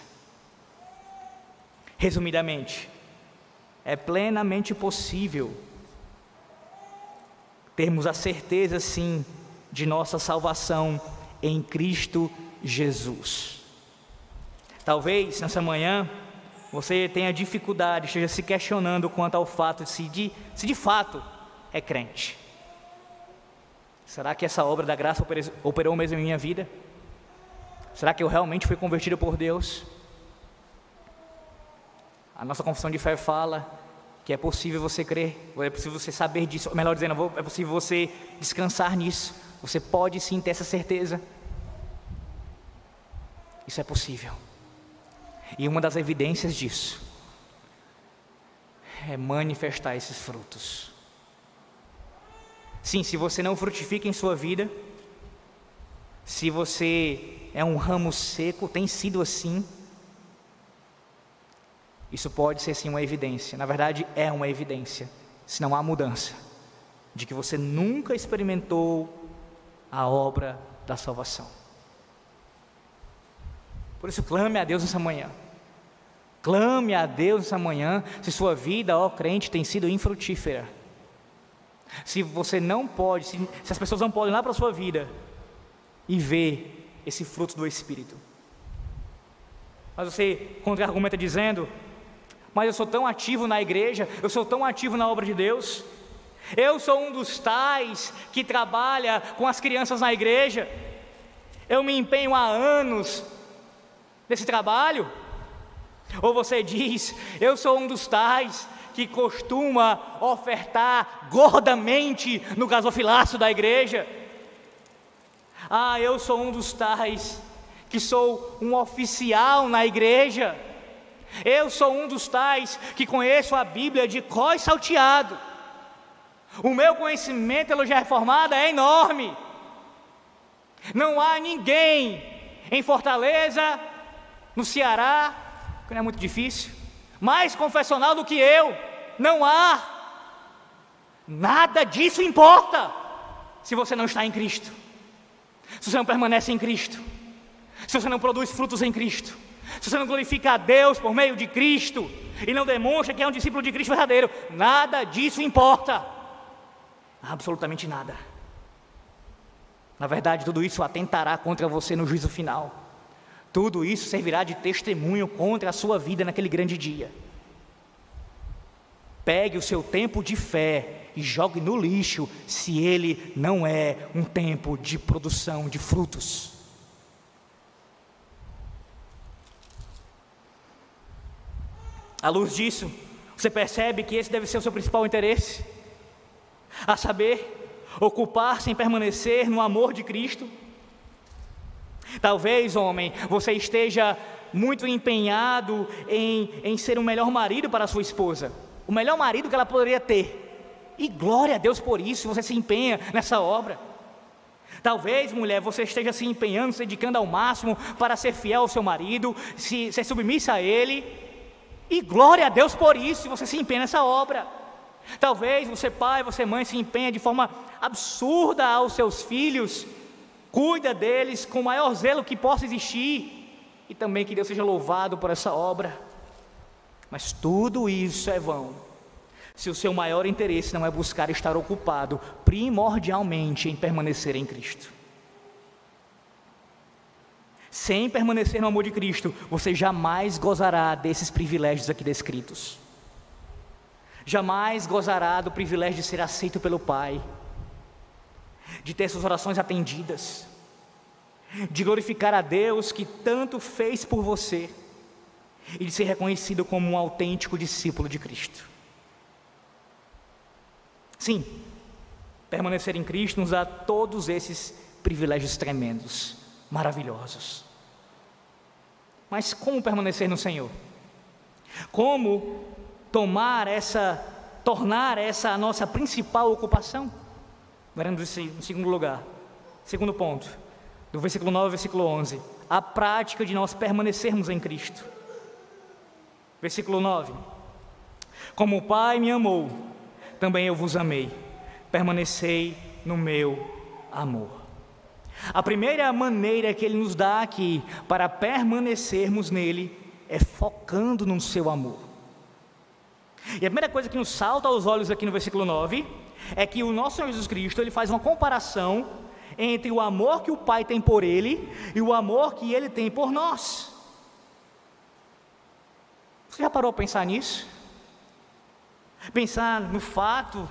Resumidamente, é plenamente possível termos a certeza, sim, de nossa salvação em Cristo Jesus. Talvez nessa manhã você tenha dificuldade, esteja se questionando quanto ao fato de se de, se de fato é crente. Será que essa obra da graça operou mesmo em minha vida? Será que eu realmente fui convertido por Deus? A nossa confissão de fé fala que é possível você crer, é possível você saber disso, melhor dizendo, é possível você descansar nisso. Você pode sim ter essa certeza. Isso é possível. E uma das evidências disso é manifestar esses frutos. Sim, se você não frutifica em sua vida, se você é um ramo seco, tem sido assim, isso pode ser sim uma evidência. Na verdade, é uma evidência, se não há mudança, de que você nunca experimentou a obra da salvação. Por isso, clame a Deus nessa manhã. Clame a Deus nessa manhã se sua vida, ó crente, tem sido infrutífera. Se você não pode, se, se as pessoas não podem ir lá para a sua vida e ver esse fruto do Espírito. Mas você contra-argumenta dizendo: Mas eu sou tão ativo na igreja, eu sou tão ativo na obra de Deus. Eu sou um dos tais que trabalha com as crianças na igreja. Eu me empenho há anos nesse trabalho. Ou você diz: Eu sou um dos tais que costuma ofertar gordamente no gasofilaço da igreja. Ah, eu sou um dos tais que sou um oficial na igreja. Eu sou um dos tais que conheço a Bíblia de cós salteado. O meu conhecimento pela já reformada é enorme. Não há ninguém em Fortaleza, no Ceará, que não é muito difícil, mais confessional do que eu. Não há. Nada disso importa se você não está em Cristo. Se você não permanece em Cristo. Se você não produz frutos em Cristo. Se você não glorifica a Deus por meio de Cristo e não demonstra que é um discípulo de Cristo verdadeiro, nada disso importa. Absolutamente nada. Na verdade, tudo isso atentará contra você no juízo final. Tudo isso servirá de testemunho contra a sua vida naquele grande dia. Pegue o seu tempo de fé e jogue no lixo se ele não é um tempo de produção de frutos. À luz disso, você percebe que esse deve ser o seu principal interesse a saber, ocupar-se em permanecer no amor de Cristo. Talvez, homem, você esteja muito empenhado em, em ser o melhor marido para a sua esposa, o melhor marido que ela poderia ter. E glória a Deus por isso, você se empenha nessa obra. Talvez, mulher, você esteja se empenhando, se dedicando ao máximo para ser fiel ao seu marido, se, ser submissa a ele. E glória a Deus por isso, você se empenha nessa obra. Talvez você, pai, você, mãe, se empenha de forma absurda aos seus filhos, cuida deles com o maior zelo que possa existir, e também que Deus seja louvado por essa obra. Mas tudo isso é vão, se o seu maior interesse não é buscar estar ocupado primordialmente em permanecer em Cristo. Sem permanecer no amor de Cristo, você jamais gozará desses privilégios aqui descritos jamais gozará do privilégio de ser aceito pelo Pai, de ter suas orações atendidas, de glorificar a Deus que tanto fez por você e de ser reconhecido como um autêntico discípulo de Cristo. Sim, permanecer em Cristo nos dá todos esses privilégios tremendos, maravilhosos. Mas como permanecer no Senhor? Como tomar essa, tornar essa a nossa principal ocupação? Veremos em segundo lugar. Segundo ponto, do versículo 9 ao versículo 11, a prática de nós permanecermos em Cristo. Versículo 9: Como o Pai me amou, também eu vos amei, permanecei no meu amor. A primeira maneira que Ele nos dá aqui para permanecermos nele é focando no seu amor. E a primeira coisa que nos salta aos olhos aqui no versículo 9 é que o nosso Senhor Jesus Cristo ele faz uma comparação entre o amor que o Pai tem por ele e o amor que ele tem por nós. Você já parou a pensar nisso? Pensar no fato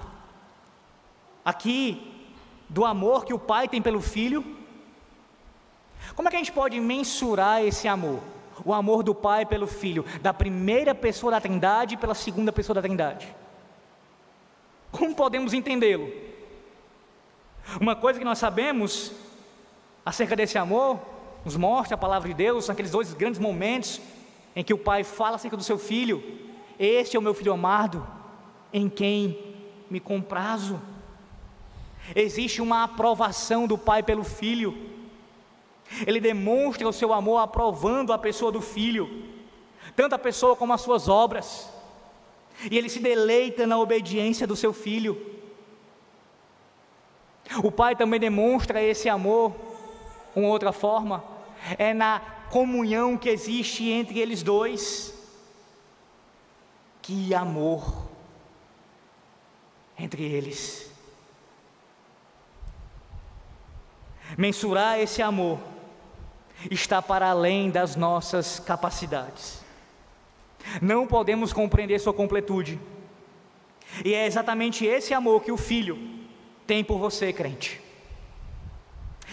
aqui do amor que o Pai tem pelo filho? Como é que a gente pode mensurar esse amor? o amor do Pai pelo Filho, da primeira pessoa da Trindade pela segunda pessoa da Trindade. Como podemos entendê-lo? Uma coisa que nós sabemos acerca desse amor, nos mostra a palavra de Deus, naqueles dois grandes momentos em que o Pai fala acerca do seu filho: Este é o meu filho amado, em quem me comprazo. Existe uma aprovação do Pai pelo filho. Ele demonstra o seu amor aprovando a pessoa do filho, tanto a pessoa como as suas obras. E ele se deleita na obediência do seu filho. O pai também demonstra esse amor, uma outra forma, é na comunhão que existe entre eles dois. Que amor entre eles. Mensurar esse amor está para além das nossas capacidades. Não podemos compreender sua completude. E é exatamente esse amor que o Filho tem por você, crente.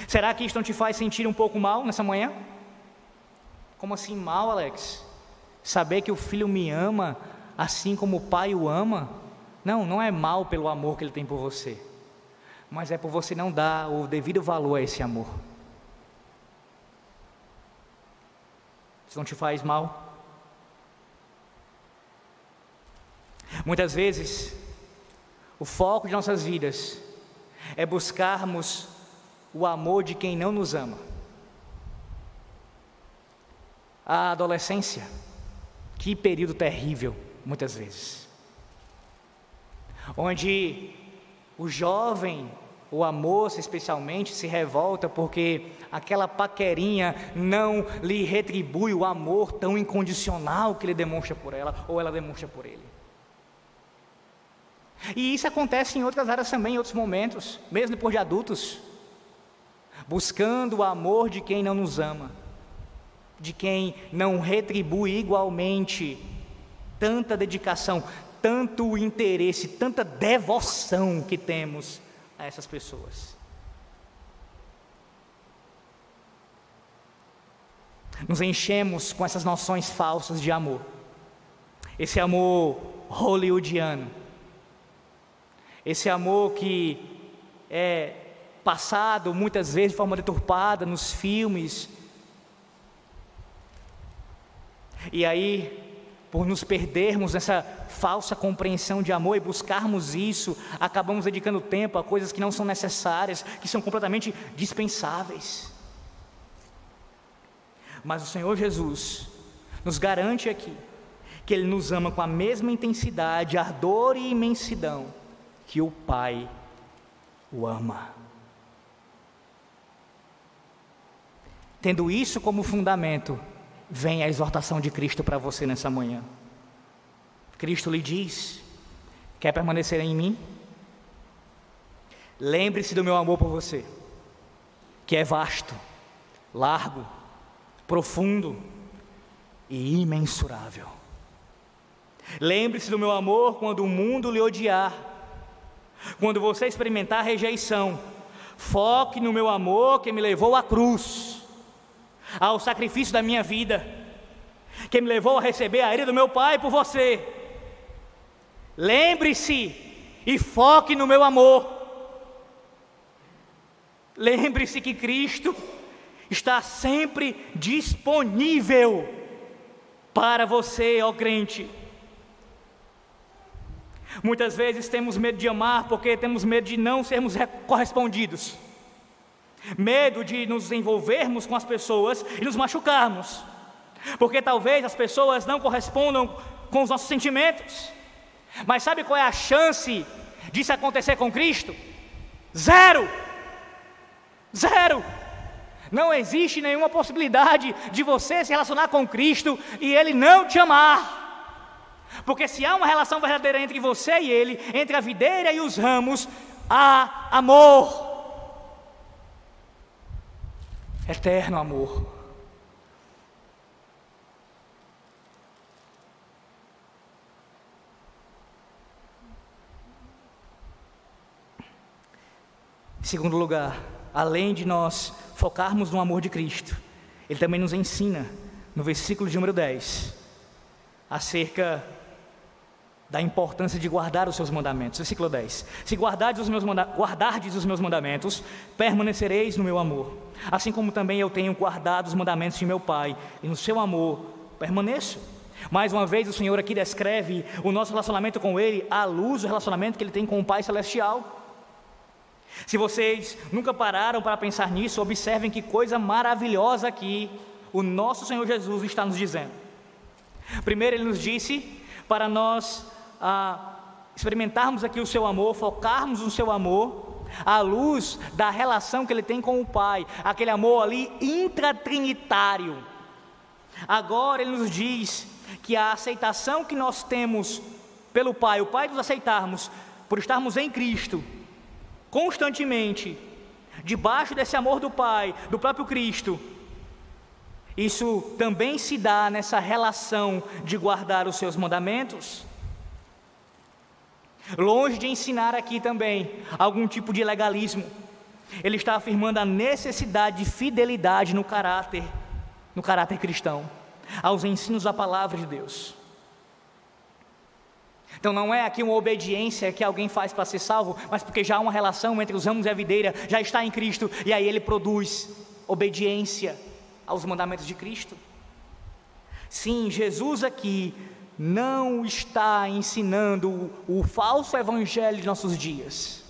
Será que isto não te faz sentir um pouco mal nessa manhã? Como assim mal, Alex? Saber que o filho me ama assim como o pai o ama? Não, não é mal pelo amor que ele tem por você, mas é por você não dar o devido valor a esse amor. Isso não te faz mal? Muitas vezes, o foco de nossas vidas é buscarmos o amor de quem não nos ama. A adolescência, que período terrível, muitas vezes. Onde o jovem, ou a moça especialmente, se revolta porque aquela paquerinha não lhe retribui o amor tão incondicional que ele demonstra por ela, ou ela demonstra por ele. E isso acontece em outras áreas também, em outros momentos, mesmo depois de adultos, buscando o amor de quem não nos ama, de quem não retribui igualmente tanta dedicação, tanto interesse, tanta devoção que temos a essas pessoas. Nos enchemos com essas noções falsas de amor, esse amor hollywoodiano, esse amor que é passado muitas vezes de forma deturpada nos filmes. E aí, por nos perdermos nessa falsa compreensão de amor e buscarmos isso, acabamos dedicando tempo a coisas que não são necessárias, que são completamente dispensáveis. Mas o Senhor Jesus nos garante aqui que Ele nos ama com a mesma intensidade, ardor e imensidão que o Pai o ama. Tendo isso como fundamento, vem a exortação de Cristo para você nessa manhã. Cristo lhe diz: Quer permanecer em mim? Lembre-se do meu amor por você, que é vasto, largo, profundo e imensurável. Lembre-se do meu amor quando o mundo lhe odiar quando você experimentar rejeição, foque no meu amor que me levou à cruz, ao sacrifício da minha vida, que me levou a receber a ira do meu Pai por você. Lembre-se e foque no meu amor. Lembre-se que Cristo está sempre disponível para você, ó crente. Muitas vezes temos medo de amar porque temos medo de não sermos correspondidos, medo de nos envolvermos com as pessoas e nos machucarmos, porque talvez as pessoas não correspondam com os nossos sentimentos. Mas sabe qual é a chance disso acontecer com Cristo? Zero! Zero! Não existe nenhuma possibilidade de você se relacionar com Cristo e Ele não te amar. Porque se há uma relação verdadeira entre você e ele, entre a videira e os ramos, há amor. Eterno amor. Em segundo lugar, além de nós focarmos no amor de Cristo, Ele também nos ensina, no versículo de número 10, acerca da importância de guardar os seus mandamentos. Versículo 10. Se guardardes os meus, manda guardardes os meus mandamentos, permanecereis no meu amor, assim como também eu tenho guardado os mandamentos de meu Pai, e no seu amor permaneço. Mais uma vez, o Senhor aqui descreve o nosso relacionamento com Ele à luz do relacionamento que Ele tem com o Pai Celestial. Se vocês nunca pararam para pensar nisso, observem que coisa maravilhosa aqui o nosso Senhor Jesus está nos dizendo. Primeiro, Ele nos disse para nós ah, experimentarmos aqui o seu amor, focarmos no seu amor, à luz da relação que ele tem com o Pai, aquele amor ali intratrinitário. Agora ele nos diz que a aceitação que nós temos pelo Pai, o Pai nos aceitarmos por estarmos em Cristo, constantemente, debaixo desse amor do Pai, do próprio Cristo, isso também se dá nessa relação de guardar os seus mandamentos. Longe de ensinar aqui também algum tipo de legalismo, ele está afirmando a necessidade de fidelidade no caráter, no caráter cristão, aos ensinos da palavra de Deus. Então não é aqui uma obediência que alguém faz para ser salvo, mas porque já há uma relação entre os ramos e a videira, já está em Cristo, e aí ele produz obediência aos mandamentos de Cristo. Sim, Jesus aqui não está ensinando o, falso evangelho de nossos dias,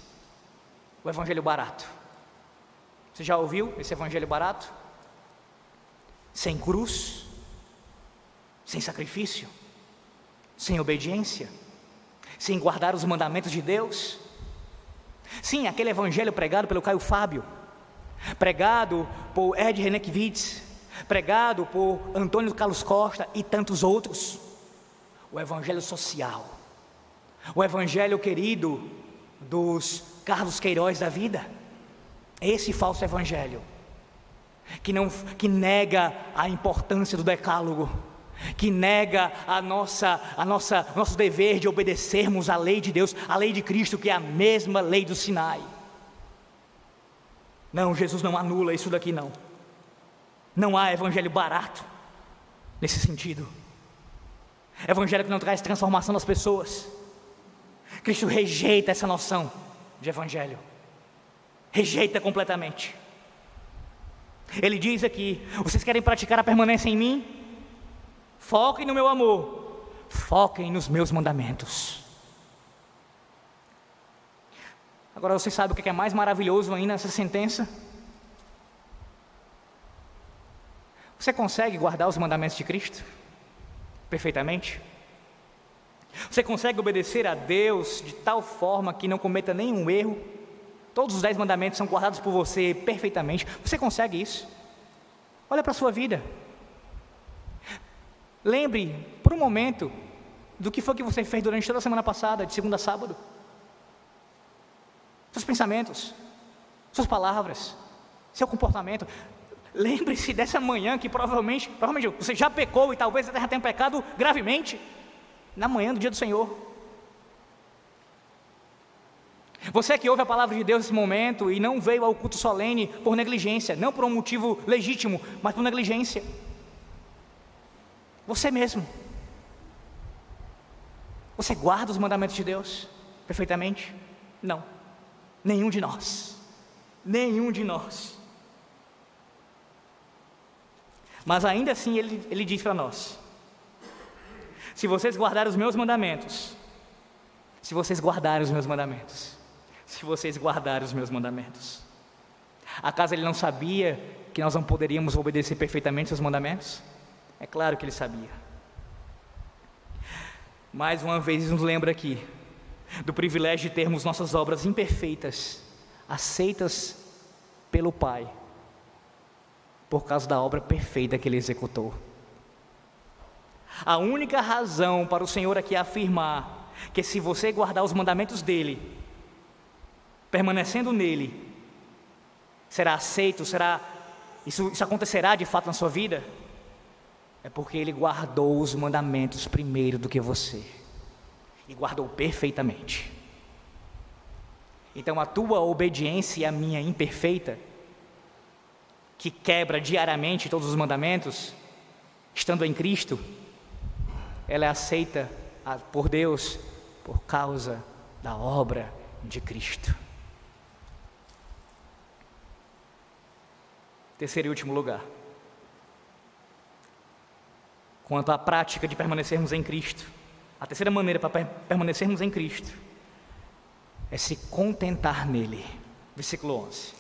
o evangelho barato. Você já ouviu esse evangelho barato? Sem cruz, sem sacrifício, sem obediência sem guardar os mandamentos de Deus? Sim, aquele evangelho pregado pelo Caio Fábio, pregado por Ed Renekiewicz, pregado por Antônio Carlos Costa e tantos outros. O evangelho social, o evangelho querido dos Carlos Queiroz da vida. Esse falso evangelho que não que nega a importância do decálogo que nega a nossa, a nossa, nosso dever de obedecermos à lei de Deus, a lei de Cristo, que é a mesma lei do Sinai. Não, Jesus não anula isso daqui não. Não há evangelho barato nesse sentido. Evangelho que não traz transformação das pessoas. Cristo rejeita essa noção de evangelho. Rejeita completamente. Ele diz aqui: vocês querem praticar a permanência em mim? Foquem no meu amor, foquem nos meus mandamentos. Agora você sabe o que é mais maravilhoso ainda nessa sentença? Você consegue guardar os mandamentos de Cristo? Perfeitamente? Você consegue obedecer a Deus de tal forma que não cometa nenhum erro? Todos os dez mandamentos são guardados por você perfeitamente. Você consegue isso? Olha para a sua vida. Lembre, por um momento, do que foi que você fez durante toda a semana passada, de segunda a sábado. Seus pensamentos, suas palavras, seu comportamento. Lembre-se dessa manhã que provavelmente, provavelmente você já pecou e talvez até já tenha pecado gravemente na manhã do dia do Senhor. Você que ouve a palavra de Deus nesse momento e não veio ao culto solene por negligência, não por um motivo legítimo, mas por negligência. Você mesmo. Você guarda os mandamentos de Deus perfeitamente? Não. Nenhum de nós. Nenhum de nós. Mas ainda assim ele, ele diz para nós: se vocês guardarem os meus mandamentos, se vocês guardarem os meus mandamentos, se vocês guardarem os meus mandamentos, acaso ele não sabia que nós não poderíamos obedecer perfeitamente os mandamentos? É claro que ele sabia. Mais uma vez nos lembra aqui do privilégio de termos nossas obras imperfeitas aceitas pelo Pai, por causa da obra perfeita que ele executou. A única razão para o Senhor aqui afirmar que se você guardar os mandamentos dele, permanecendo nele, será aceito, será isso, isso acontecerá de fato na sua vida, é porque ele guardou os mandamentos primeiro do que você. E guardou perfeitamente. Então a tua obediência e a minha imperfeita, que quebra diariamente todos os mandamentos, estando em Cristo, ela é aceita por Deus por causa da obra de Cristo. Terceiro e último lugar quanto à prática de permanecermos em Cristo. A terceira maneira para permanecermos em Cristo é se contentar nele. Versículo 11.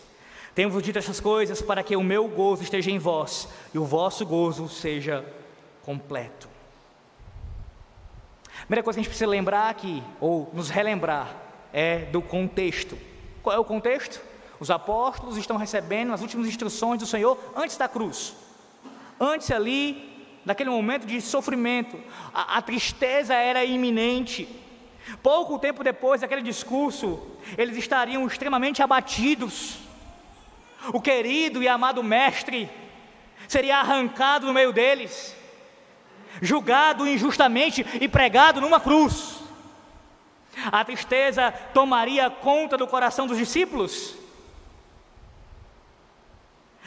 Tenho-vos dito essas coisas para que o meu gozo esteja em vós e o vosso gozo seja completo. A primeira coisa que a gente precisa lembrar aqui, ou nos relembrar, é do contexto. Qual é o contexto? Os apóstolos estão recebendo as últimas instruções do Senhor antes da cruz. Antes ali naquele momento de sofrimento, a, a tristeza era iminente. Pouco tempo depois daquele discurso, eles estariam extremamente abatidos. O querido e amado Mestre seria arrancado no meio deles, julgado injustamente e pregado numa cruz. A tristeza tomaria conta do coração dos discípulos.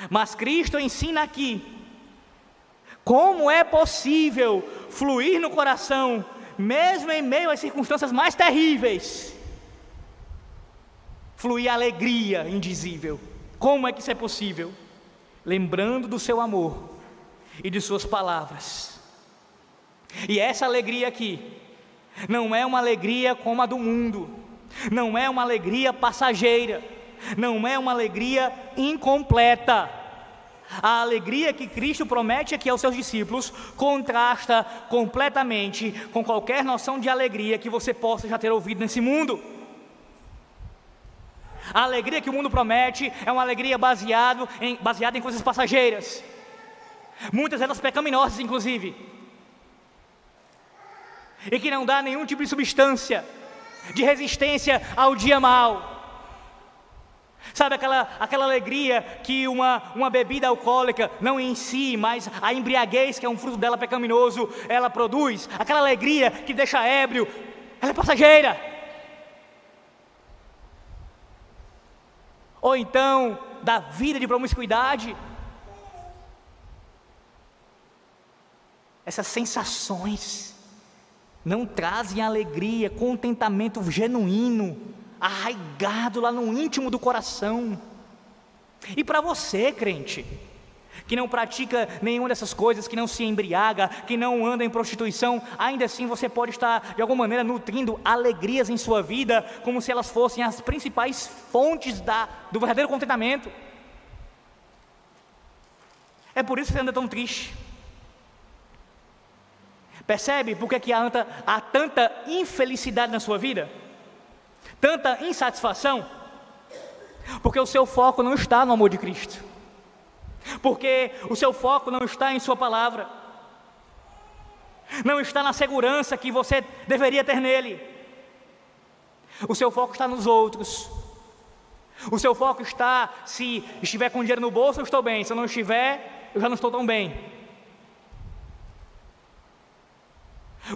Mas Cristo ensina aqui como é possível fluir no coração, mesmo em meio às circunstâncias mais terríveis, fluir alegria indizível. Como é que isso é possível? Lembrando do seu amor e de suas palavras. E essa alegria aqui não é uma alegria como a do mundo, não é uma alegria passageira, não é uma alegria incompleta a alegria que Cristo promete aqui aos seus discípulos contrasta completamente com qualquer noção de alegria que você possa já ter ouvido nesse mundo. A alegria que o mundo promete é uma alegria baseado em, baseada em coisas passageiras, muitas delas pecaminosas, inclusive, e que não dá nenhum tipo de substância, de resistência ao dia mal. Sabe aquela, aquela alegria que uma, uma bebida alcoólica, não em si, mas a embriaguez, que é um fruto dela pecaminoso, ela produz? Aquela alegria que deixa ébrio, ela é passageira. Ou então, da vida de promiscuidade. Essas sensações não trazem alegria, contentamento genuíno arraigado lá no íntimo do coração. E para você, crente, que não pratica nenhuma dessas coisas, que não se embriaga, que não anda em prostituição, ainda assim você pode estar de alguma maneira nutrindo alegrias em sua vida, como se elas fossem as principais fontes da, do verdadeiro contentamento. É por isso que você anda tão triste. Percebe por que há, há tanta infelicidade na sua vida? tanta insatisfação? Porque o seu foco não está no amor de Cristo, porque o seu foco não está em Sua palavra, não está na segurança que você deveria ter nele, o seu foco está nos outros, o seu foco está se estiver com dinheiro no bolso, eu estou bem, se eu não estiver, eu já não estou tão bem.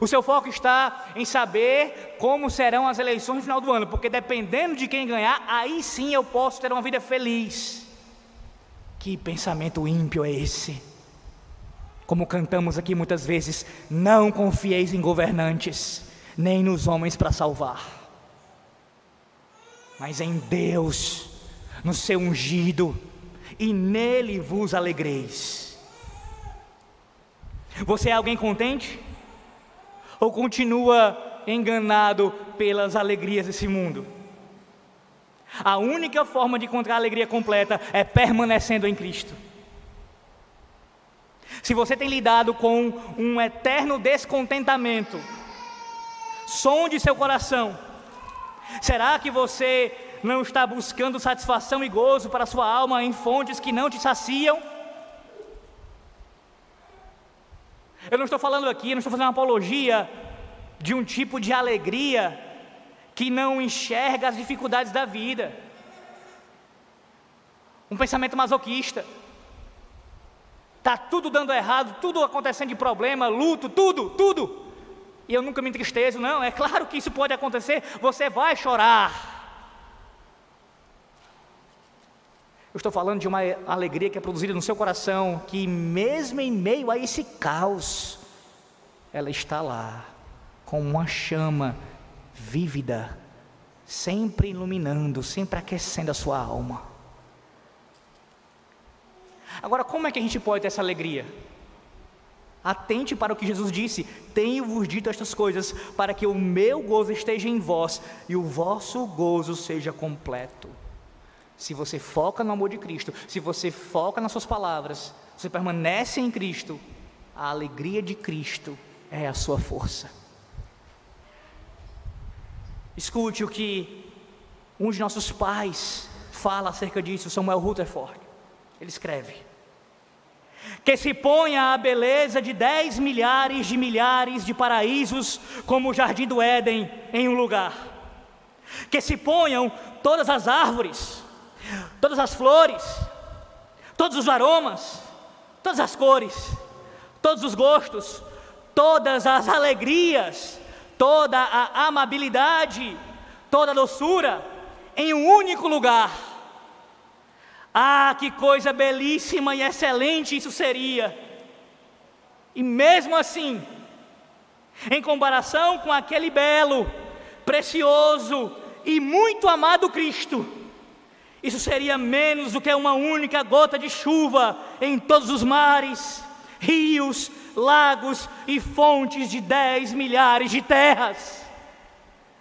O seu foco está em saber como serão as eleições no final do ano, porque dependendo de quem ganhar, aí sim eu posso ter uma vida feliz. Que pensamento ímpio é esse? Como cantamos aqui muitas vezes, não confieis em governantes, nem nos homens para salvar, mas em Deus, no seu ungido, e nele vos alegreis. Você é alguém contente? ou continua enganado pelas alegrias desse mundo? A única forma de encontrar a alegria completa é permanecendo em Cristo. Se você tem lidado com um eterno descontentamento, sonde seu coração. Será que você não está buscando satisfação e gozo para sua alma em fontes que não te saciam? Eu não estou falando aqui, não estou fazendo uma apologia de um tipo de alegria que não enxerga as dificuldades da vida. Um pensamento masoquista. Está tudo dando errado, tudo acontecendo de problema, luto, tudo, tudo. E eu nunca me entristeço, não. É claro que isso pode acontecer, você vai chorar. Eu estou falando de uma alegria que é produzida no seu coração, que mesmo em meio a esse caos, ela está lá, como uma chama vívida, sempre iluminando, sempre aquecendo a sua alma. Agora, como é que a gente pode ter essa alegria? Atente para o que Jesus disse: Tenho-vos dito estas coisas, para que o meu gozo esteja em vós e o vosso gozo seja completo. Se você foca no amor de Cristo, se você foca nas suas palavras, você permanece em Cristo, a alegria de Cristo é a sua força. Escute o que um de nossos pais fala acerca disso, Samuel Rutherford. Ele escreve: Que se ponha a beleza de dez milhares de milhares de paraísos, como o jardim do Éden, em um lugar. Que se ponham todas as árvores, todas as flores, todos os aromas, todas as cores, todos os gostos, todas as alegrias, toda a amabilidade, toda a doçura, em um único lugar. Ah, que coisa belíssima e excelente isso seria! E mesmo assim, em comparação com aquele belo, precioso e muito amado Cristo, isso seria menos do que uma única gota de chuva em todos os mares, rios, lagos e fontes de dez milhares de terras.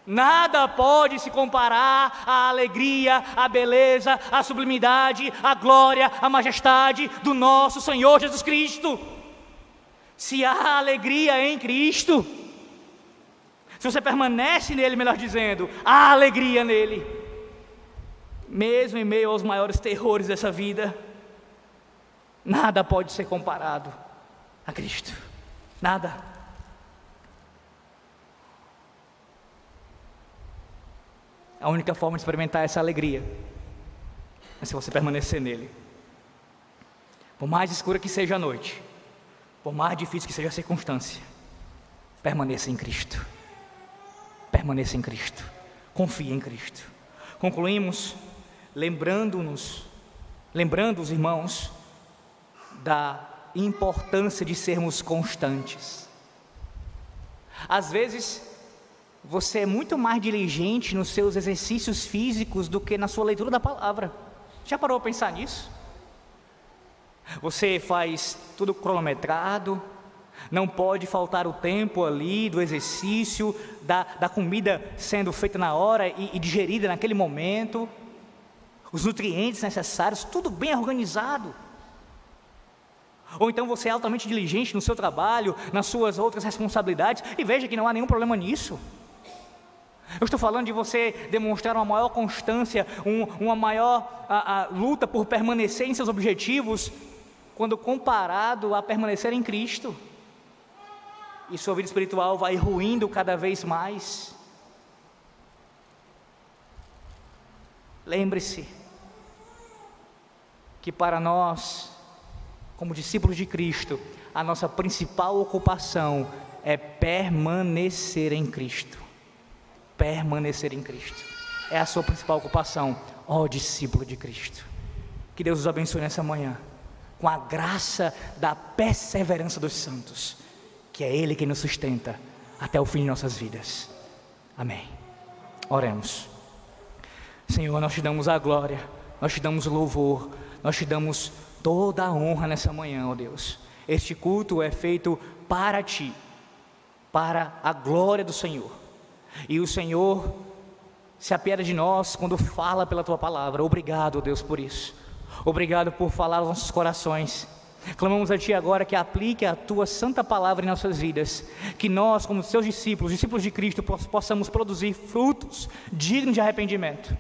Nada pode se comparar à alegria, à beleza, à sublimidade, à glória, à majestade do nosso Senhor Jesus Cristo. Se há alegria em Cristo, se você permanece nele, melhor dizendo, há alegria nele, mesmo em meio aos maiores terrores dessa vida, nada pode ser comparado a Cristo. Nada. A única forma de experimentar essa alegria é se você permanecer nele. Por mais escura que seja a noite, por mais difícil que seja a circunstância, permaneça em Cristo. Permaneça em Cristo. Confie em Cristo. Concluímos lembrando-nos, lembrando os irmãos da importância de sermos constantes. Às vezes, você é muito mais diligente nos seus exercícios físicos do que na sua leitura da palavra. Já parou a pensar nisso? Você faz tudo cronometrado, não pode faltar o tempo ali do exercício, da, da comida sendo feita na hora e, e digerida naquele momento, os nutrientes necessários, tudo bem organizado. Ou então você é altamente diligente no seu trabalho, nas suas outras responsabilidades, e veja que não há nenhum problema nisso. Eu estou falando de você demonstrar uma maior constância, um, uma maior a, a, luta por permanecer em seus objetivos, quando comparado a permanecer em Cristo. E sua vida espiritual vai ruindo cada vez mais. Lembre-se que para nós, como discípulos de Cristo, a nossa principal ocupação é permanecer em Cristo. Permanecer em Cristo. É a sua principal ocupação, ó discípulo de Cristo. Que Deus os abençoe nessa manhã com a graça da perseverança dos santos, que é Ele quem nos sustenta até o fim de nossas vidas. Amém. Oremos. Senhor, nós te damos a glória, nós te damos o louvor, nós te damos toda a honra nessa manhã, ó Deus. Este culto é feito para ti, para a glória do Senhor. E o Senhor se apieda de nós quando fala pela tua palavra. Obrigado, ó Deus, por isso. Obrigado por falar aos nossos corações. Clamamos a Ti agora que aplique a Tua santa palavra em nossas vidas, que nós, como Seus discípulos, discípulos de Cristo, possamos produzir frutos dignos de arrependimento.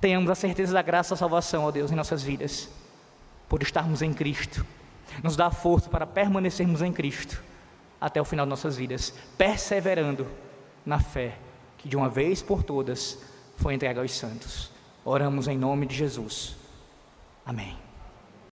Tenhamos a certeza da graça da salvação, ó Deus, em nossas vidas, por estarmos em Cristo. Nos dá força para permanecermos em Cristo até o final de nossas vidas, perseverando na fé que de uma vez por todas foi entregue aos santos. Oramos em nome de Jesus. Amém.